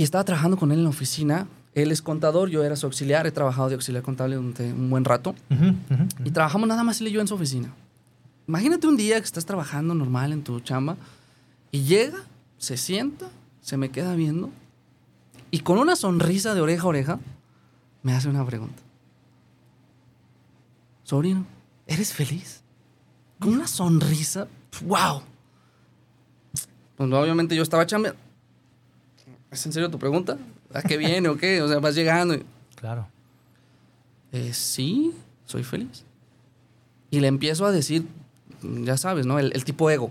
y estaba trabajando con él en la oficina. Él es contador, yo era su auxiliar, he trabajado de auxiliar contable durante un buen rato. Y trabajamos nada más él y yo en su oficina. Imagínate un día que estás trabajando normal en tu chamba y llega, se sienta, se me queda viendo y con una sonrisa de oreja a oreja me hace una pregunta. Sobrino, ¿eres feliz? Con una sonrisa, ¡wow! Pues obviamente yo estaba chambeando. ¿Es en serio tu pregunta? ¿A qué viene o qué? O sea, vas llegando y... Claro. Eh, sí, soy feliz. Y le empiezo a decir, ya sabes, ¿no? El, el tipo ego.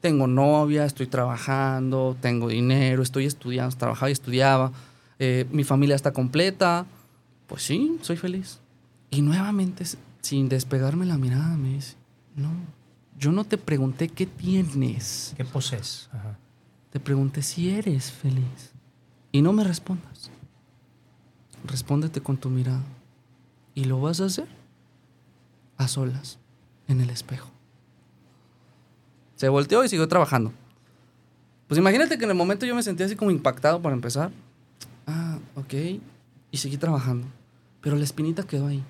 Tengo novia, estoy trabajando, tengo dinero, estoy estudiando, trabajaba y estudiaba, eh, mi familia está completa. Pues sí, soy feliz. Y nuevamente, sin despegarme la mirada, me dice, no, yo no te pregunté qué tienes, ¿Qué poses? Ajá. Te pregunté si eres feliz. Y no me respondas. Respóndete con tu mirada. ¿Y lo vas a hacer? A solas, en el espejo. Se volteó y siguió trabajando. Pues imagínate que en el momento yo me sentía así como impactado para empezar. Ah, ok. Y seguí trabajando. Pero la espinita quedó ahí.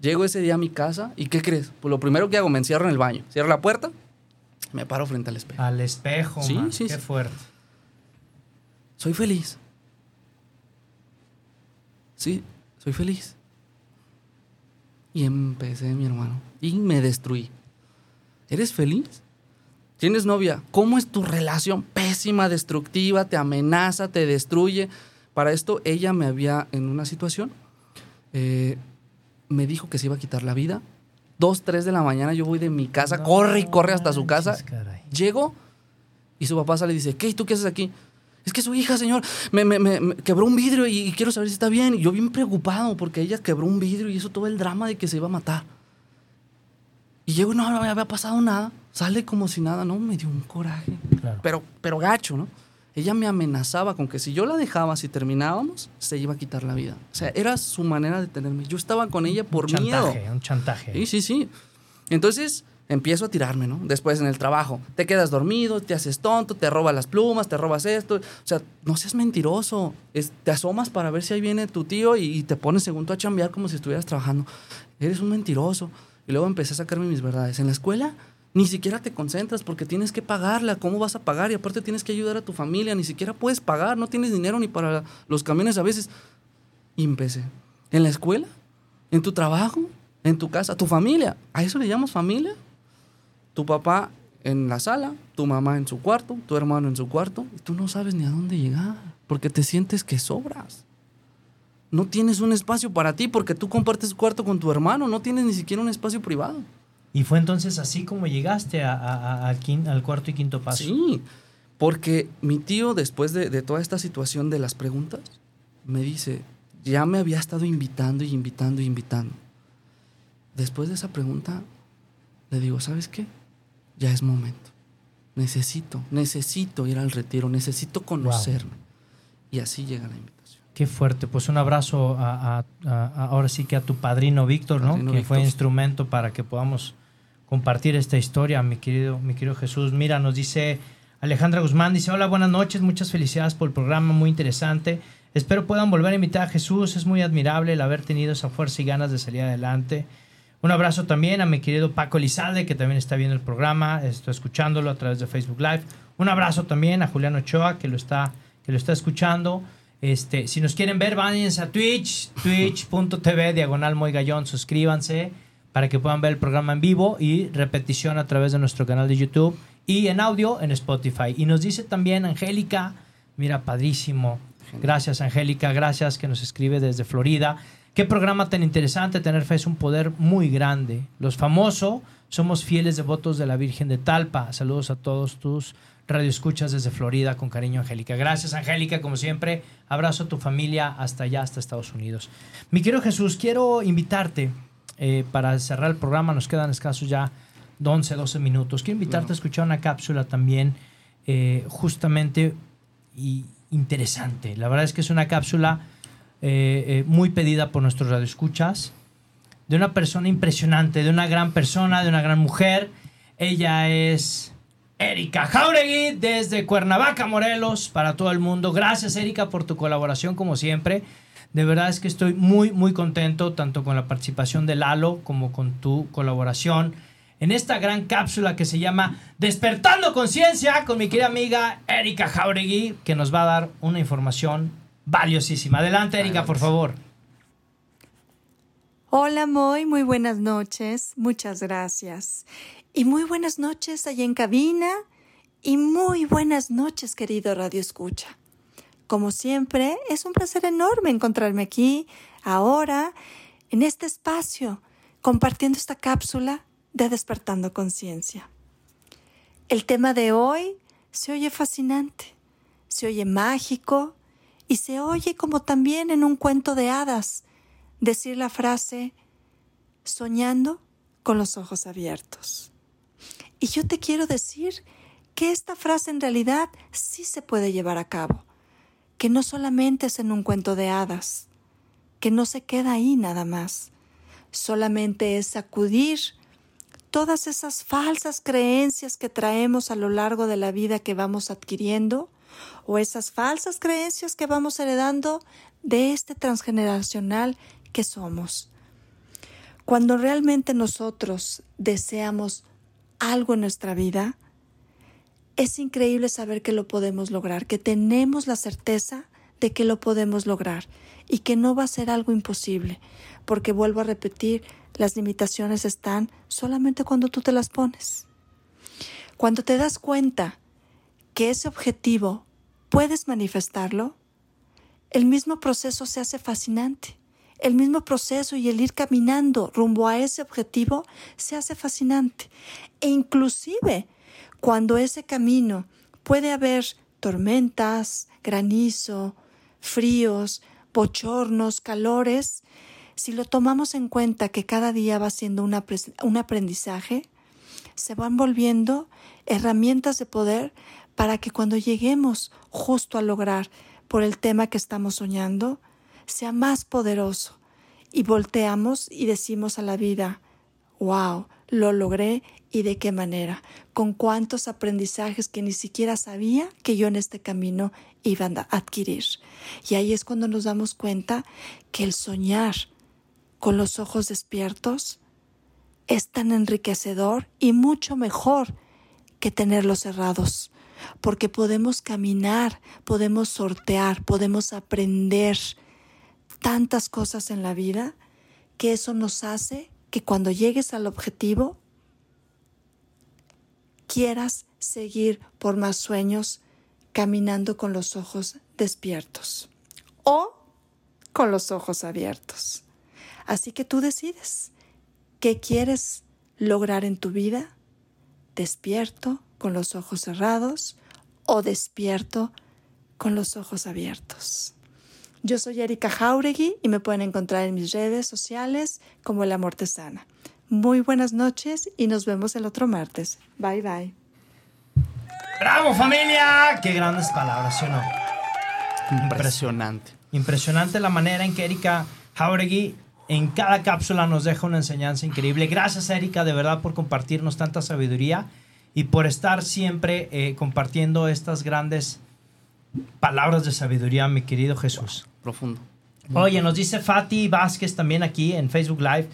Llego ese día a mi casa y ¿qué crees? Pues lo primero que hago, me encierro en el baño. Cierro la puerta, me paro frente al espejo. Al espejo, Sí, man, sí, qué sí. fuerte. Soy feliz. Sí, soy feliz. Y empecé, mi hermano. Y me destruí. ¿Eres feliz? ¿Tienes novia? ¿Cómo es tu relación? Pésima, destructiva, te amenaza, te destruye. Para esto, ella me había, en una situación, eh, me dijo que se iba a quitar la vida. Dos, tres de la mañana yo voy de mi casa, No corre y corre hasta su casa. caray. Llego y su papá sale y dice, ¿qué? ¿Y tú qué haces aquí? Es que su hija, señor, me, me- me- quebró un vidrio y, y quiero saber si está bien. Y yo bien preocupado porque ella quebró un vidrio y hizo todo el drama de que se iba a matar. Y llego y no, no había pasado nada. Sale como si nada, ¿no? Me dio un coraje. Claro. Pero, pero gacho, ¿no? Ella me amenazaba con que si yo la dejaba, si terminábamos, se iba a quitar la vida. O sea, era su manera de tenerme. Yo estaba con ella por un miedo. chantaje, un chantaje. Sí, sí, sí. Entonces empiezo a tirarme, ¿no? Después en el trabajo. Te quedas dormido, te haces tonto, te robas las plumas, te robas esto. O sea, no seas mentiroso. Es- te asomas para ver si ahí viene tu tío y, y te pones según tú a chambear como si estuvieras trabajando. Eres un mentiroso. Y luego empecé a sacarme mis verdades. En la escuela ni siquiera te concentras porque tienes que pagarla. ¿Cómo vas a pagar? Y aparte tienes que ayudar a tu familia. Ni siquiera puedes pagar. No tienes dinero ni para los camiones a veces. Y empecé. En la escuela, en tu trabajo, en tu casa, tu familia. ¿A eso le llamas familia? Tu papá en la sala, tu mamá en su cuarto, tu hermano en su cuarto, y tú no sabes ni a dónde llegar, porque te sientes que sobras. No tienes un espacio para ti porque tú compartes cuarto con tu hermano, no tienes ni siquiera un espacio privado. Y fue entonces así como llegaste a- a- a- al, quin- al cuarto y quinto paso. Sí, porque mi tío, después de, de toda esta situación de las preguntas, me dice, ya me había estado invitando y invitando y invitando. Después de esa pregunta, le digo, ¿sabes qué? Ya es momento. Necesito, necesito ir al retiro, necesito conocerme. Y así llega la invitación. Qué fuerte. Pues un abrazo a, a- a- ahora sí que a tu padrino Víctor, ¿no? Padrino que fue Víctor. instrumento para que podamos compartir esta historia, mi querido, mi querido Jesús. Mira, nos dice Alejandra Guzmán, dice, hola, buenas noches, muchas felicidades por el programa, muy interesante. Espero puedan volver a invitar a Jesús, es muy admirable el haber tenido esa fuerza y ganas de salir adelante. Un abrazo también a mi querido Paco Elizalde, que también está viendo el programa, estoy escuchándolo a través de Facebook Live. Un abrazo también a Julián Ochoa, que lo está, que lo está escuchando. Este, si nos quieren ver, váyanse a Twitch, twitch.tv, diagonal Moy Gallón, suscríbanse para que puedan ver el programa en vivo y repetición a través de nuestro canal de YouTube y en audio en Spotify. Y nos dice también Angélica, mira, padrísimo. Gracias, Angélica, gracias que nos escribe desde Florida. Qué programa tan interesante, tener fe es un poder muy grande. Los famosos somos fieles devotos de la Virgen de Talpa. Saludos a todos tus radioescuchas desde Florida con cariño, Angélica. Gracias, Angélica, como siempre. Abrazo a tu familia hasta allá, hasta Estados Unidos. Mi querido Jesús, quiero invitarte eh, para cerrar el programa. Nos quedan escasos ya 11, 12 minutos. Quiero invitarte a escuchar una cápsula también eh, justamente y interesante. La verdad es que es una cápsula eh, eh, muy pedida por nuestros radioescuchas, de una persona impresionante, de una gran persona, de una gran mujer. Ella es Erika Jauregui desde Cuernavaca, Morelos, para todo el mundo. Gracias, Erika, por tu colaboración, como siempre. De verdad es que estoy muy, muy contento, tanto con la participación de Lalo como con tu colaboración en esta gran cápsula que se llama Despertando Conciencia con mi querida amiga Erika Jauregui, que nos va a dar una información valiosísima. Adelante, Erika, por favor. Hola Moy, muy buenas noches, muchas gracias. Y muy buenas noches allá en cabina y muy buenas noches querido Radio Escucha. Como siempre, es un placer enorme encontrarme aquí, ahora, en este espacio, compartiendo esta cápsula de Despertando Conciencia. El tema de hoy se oye fascinante, se oye mágico y se oye como también en un cuento de hadas decir la frase soñando con los ojos abiertos. Y yo te quiero decir que esta frase en realidad sí se puede llevar a cabo, que no solamente es en un cuento de hadas, que no se queda ahí nada más, solamente es sacudir todas esas falsas creencias que traemos a lo largo de la vida que vamos adquiriendo o esas falsas creencias que vamos heredando de este transgeneracional que somos. Cuando realmente nosotros deseamos algo en nuestra vida, es increíble saber que lo podemos lograr, que tenemos la certeza de que lo podemos lograr y que no va a ser algo imposible, porque vuelvo a repetir, las limitaciones están solamente cuando tú te las pones. Cuando te das cuenta que ese objetivo puedes manifestarlo, el mismo proceso se hace fascinante. El mismo proceso y el ir caminando rumbo a ese objetivo se hace fascinante. E inclusive cuando ese camino puede haber tormentas, granizo, fríos, bochornos, calores, si lo tomamos en cuenta que cada día va siendo un aprendizaje, se van volviendo herramientas de poder para que cuando lleguemos justo a lograr por el tema que estamos soñando, sea más poderoso. Y volteamos y decimos a la vida, wow, lo logré y de qué manera, con cuántos aprendizajes que ni siquiera sabía que yo en este camino iba a adquirir. Y ahí es cuando nos damos cuenta que el soñar con los ojos despiertos es tan enriquecedor y mucho mejor que tenerlos cerrados, porque podemos caminar, podemos sortear, podemos aprender tantas cosas en la vida que eso nos hace que cuando llegues al objetivo quieras seguir por más sueños caminando con los ojos despiertos o con los ojos abiertos. Así que tú decides qué quieres lograr en tu vida, despierto con los ojos cerrados o despierto con los ojos abiertos. Yo soy Erika Jauregui y me pueden encontrar en mis redes sociales como El Amor Te Sana. Muy buenas noches y nos vemos el otro martes. Bye bye. ¡Bravo familia! Qué grandes palabras, ¿sí o no? Impresionante. Impresionante la manera en que Erika Jauregui en cada cápsula nos deja una enseñanza increíble. Gracias Erika de verdad por compartirnos tanta sabiduría y por estar siempre eh, compartiendo estas grandes palabras de sabiduría, mi querido Jesús profundo. Oye, nos dice Fati Vázquez también aquí en Facebook Live.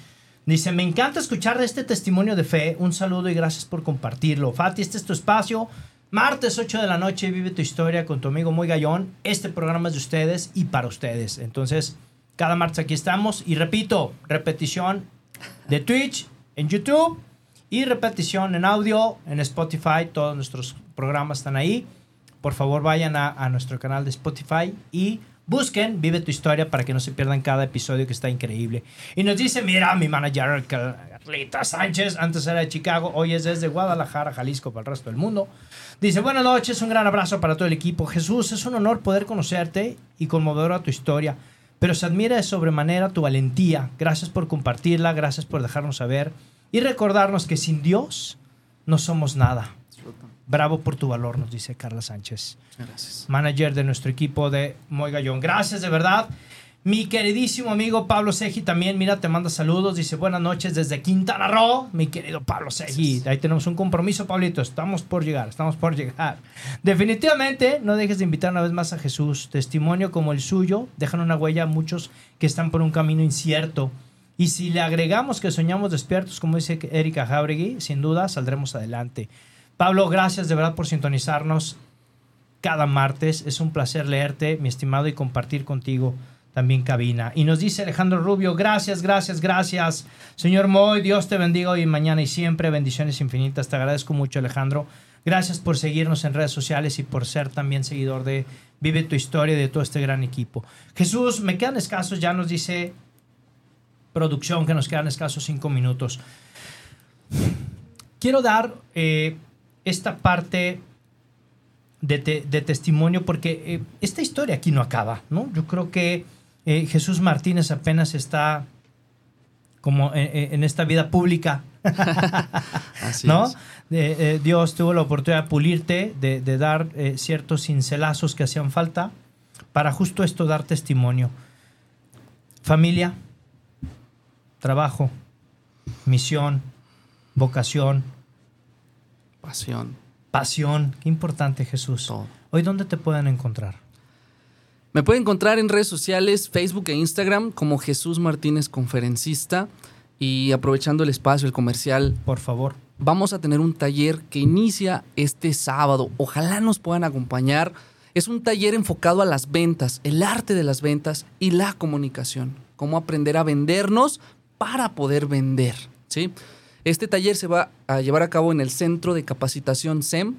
Dice, me encanta escuchar este testimonio de fe. Un saludo y gracias por compartirlo. Fati, este es tu espacio. Martes 8 de la noche, vive tu historia con tu amigo Muy Gallón. Este programa es de ustedes y para ustedes. Entonces, cada martes aquí estamos. Y repito, repetición de Twitch, en YouTube y repetición en audio, en Spotify. Todos nuestros programas están ahí. Por favor, vayan a, a nuestro canal de Spotify y Busquen Vive tu historia para que no se pierdan cada episodio que está increíble. Y nos dice, mira, mi manager Carlita Sánchez, antes era de Chicago, hoy es desde Guadalajara, Jalisco, para el resto del mundo. Dice, buenas noches, un gran abrazo para todo el equipo. Jesús, es un honor poder conocerte y conmover a tu historia, pero se admira de sobremanera tu valentía. Gracias por compartirla, gracias por dejarnos saber y recordarnos que sin Dios no somos nada. Bravo por tu valor, nos dice Carla Sánchez. Gracias. Manager de nuestro equipo de Moigallón. Gracias, de verdad. Mi queridísimo amigo Pablo Seji también, mira, te manda saludos. Dice buenas noches desde Quintana Roo, mi querido Pablo Seji. Ahí tenemos un compromiso, Pablito. Estamos por llegar, estamos por llegar. Definitivamente, no dejes de invitar una vez más a Jesús. Testimonio como el suyo dejan una huella a muchos que están por un camino incierto. Y si le agregamos que soñamos despiertos, como dice Erika Jauregui, sin duda saldremos adelante. Pablo, gracias de verdad por sintonizarnos cada martes. Es un placer leerte, mi estimado, y compartir contigo también cabina. Y nos dice Alejandro Rubio, gracias, gracias, gracias. Señor Moy, Dios te bendiga hoy, mañana y siempre. Bendiciones infinitas. Te agradezco mucho, Alejandro. Gracias por seguirnos en redes sociales y por ser también seguidor de Vive tu historia y de todo este gran equipo. Jesús, me quedan escasos, ya nos dice producción que nos quedan escasos cinco minutos. Quiero dar eh, esta parte de, testimonio, porque eh, esta historia aquí no acaba, ¿no? Yo creo que eh, Jesús Martínez apenas está como en, esta vida pública, ¿no? Eh, Dios tuvo la oportunidad de pulirte, de, de dar ciertos cincelazos que hacían falta para justo esto dar testimonio. Familia, trabajo, misión, vocación, Pasión. pasión. Qué importante, Jesús. Todo. Hoy, ¿dónde te pueden encontrar? Me pueden encontrar en redes sociales, Facebook e Instagram como Jesús Martínez Conferencista. Y aprovechando el espacio, el comercial, Por favor. vamos a tener un taller que inicia este sábado. Ojalá nos puedan acompañar. Es un taller enfocado a las ventas, el arte de las ventas y la comunicación. Cómo aprender a vendernos para poder vender. ¿sí? Este taller se va a llevar a cabo en el Centro de Capacitación SEM.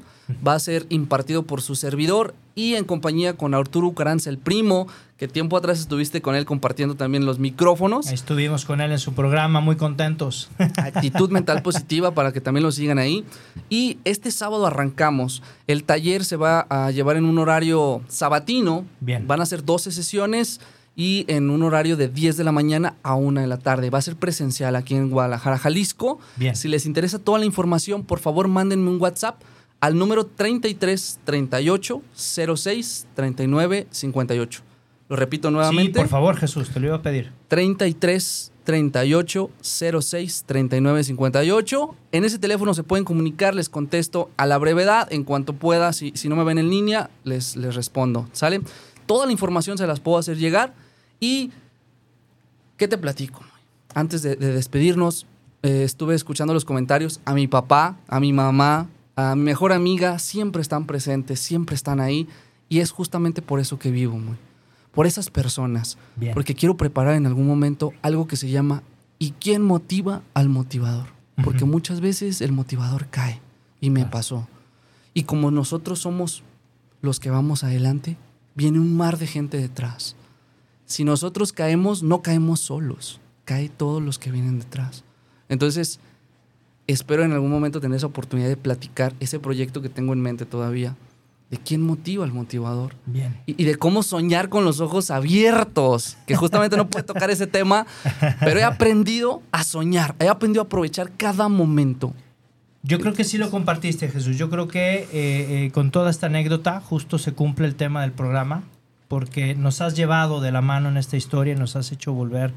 Va a ser impartido por su servidor y en compañía con Arturo Ucaranza, el primo, que tiempo atrás estuviste con él compartiendo también los micrófonos. Estuvimos con él en su programa, muy contentos. Actitud mental positiva para que también lo sigan ahí. Y este sábado arrancamos. El taller se va a llevar en un horario sabatino. Bien. Van a ser 12 sesiones y en un horario de 10 de la mañana a 1 de la tarde. Va a ser presencial aquí en Guadalajara, Jalisco. Bien. Si les interesa toda la información, por favor, mándenme un WhatsApp al número 33 38 06 39 58. Lo repito Sí, nuevamente. por favor, Jesús, te lo iba a pedir. 33 38 06 39 58. En ese teléfono se pueden comunicar, les contesto a la brevedad, en cuanto pueda. Si, si no me ven en línea, les, les respondo. ¿Sale? Toda la información se las puedo hacer llegar. Y, ¿qué te platico? Antes de, de despedirnos, eh, estuve escuchando los comentarios. A mi papá, a mi mamá, a mi mejor amiga, siempre están presentes, siempre están ahí. Y es justamente por eso que vivo, muy. Por esas personas. Bien. Porque quiero preparar en algún momento algo que se llama ¿Y quién motiva al motivador? Porque muchas veces el motivador cae. Y me pasó. Y como nosotros somos los que vamos adelante, viene un mar de gente detrás. Si nosotros caemos, no caemos solos. Cae todos los que vienen detrás. Entonces, espero en algún momento tener esa oportunidad de platicar ese proyecto que tengo en mente todavía. De quién motiva al motivador Bien. y, y de cómo soñar con los ojos abiertos, que justamente no puede tocar ese tema, pero he aprendido a soñar, he aprendido a aprovechar cada momento. Yo creo que sí lo compartiste, Jesús. Yo creo que eh, eh, con toda esta anécdota justo se cumple el tema del programa, porque nos has llevado de la mano en esta historia, nos has hecho volver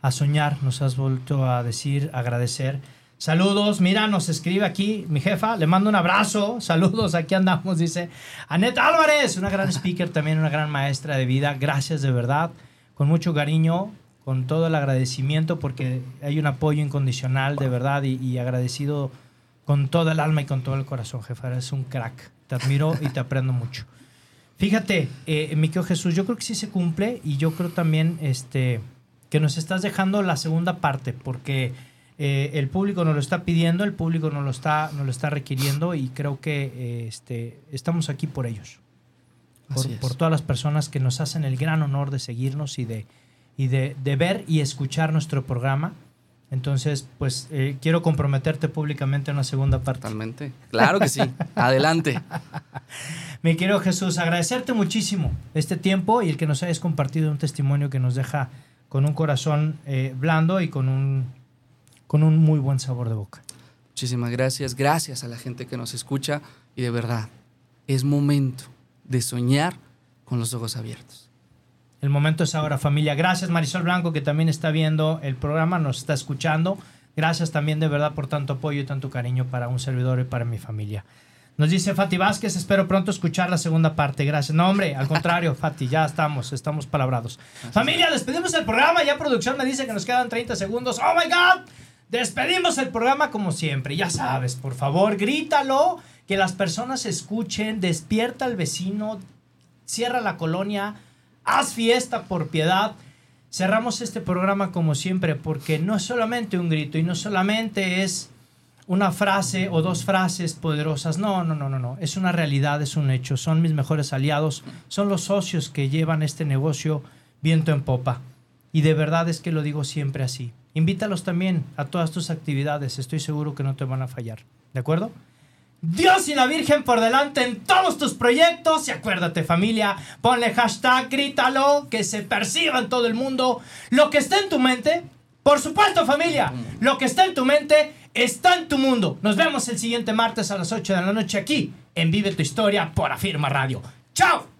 a soñar, nos has vuelto a decir, agradecer. Saludos, mira, nos escribe aquí mi jefa, le mando un abrazo, saludos, aquí andamos, dice Anet Álvarez, una gran speaker, también una gran maestra de vida, gracias de verdad, con mucho cariño, con todo el agradecimiento, porque hay un apoyo incondicional de verdad y, y agradecido con todo el alma y con todo el corazón, jefa, eres un crack, te admiro y te aprendo mucho. Fíjate, eh, mi querido Jesús, yo creo que sí se cumple y yo creo también este, que nos estás dejando la segunda parte, porque eh, el público nos lo está pidiendo, el público nos lo está, nos lo está requiriendo y creo que eh, este, estamos aquí por ellos, por, por todas las personas que nos hacen el gran honor de seguirnos y de, y de, de ver y escuchar nuestro programa. Entonces, pues eh, quiero comprometerte públicamente a una segunda parte. Totalmente. Claro que sí. Adelante. Mi querido Jesús, agradecerte muchísimo este tiempo y el que nos hayas compartido un testimonio que nos deja con un corazón eh, blando y con un, con un muy buen sabor de boca. Muchísimas gracias. Gracias a la gente que nos escucha y de verdad, es momento de soñar con los ojos abiertos. El momento es ahora, familia. Gracias, Marisol Blanco, que también está viendo el programa, nos está escuchando. Gracias también de verdad por tanto apoyo y tanto cariño para un servidor y para mi familia. Nos dice Fati Vázquez, espero pronto escuchar la segunda parte. Gracias. No, hombre, al contrario, Fati, ya estamos, estamos palabrados. Familia, despedimos el programa. Ya producción me dice que nos quedan 30 segundos. ¡Oh, my God! Despedimos el programa como siempre. Ya sabes, por favor, grítalo, que las personas escuchen, despierta al vecino, cierra la colonia, haz fiesta por piedad. Cerramos este programa como siempre porque no es solamente un grito y no solamente es una frase o dos frases poderosas. No, no, no, no, no. Es una realidad, es un hecho. Son mis mejores aliados, son los socios que llevan este negocio viento en popa. Y de verdad es que lo digo siempre así. Invítalos también a todas tus actividades. Estoy seguro que no te van a fallar. ¿De acuerdo? Dios y la Virgen por delante en todos tus proyectos. Y acuérdate, familia, ponle hashtag, grítalo, que se perciba en todo el mundo lo que está en tu mente. Por supuesto, familia, lo que está en tu mente está en tu mundo. Nos vemos el siguiente martes a las 8 de la noche aquí en Vive tu Historia por Afirma Radio. ¡Chao!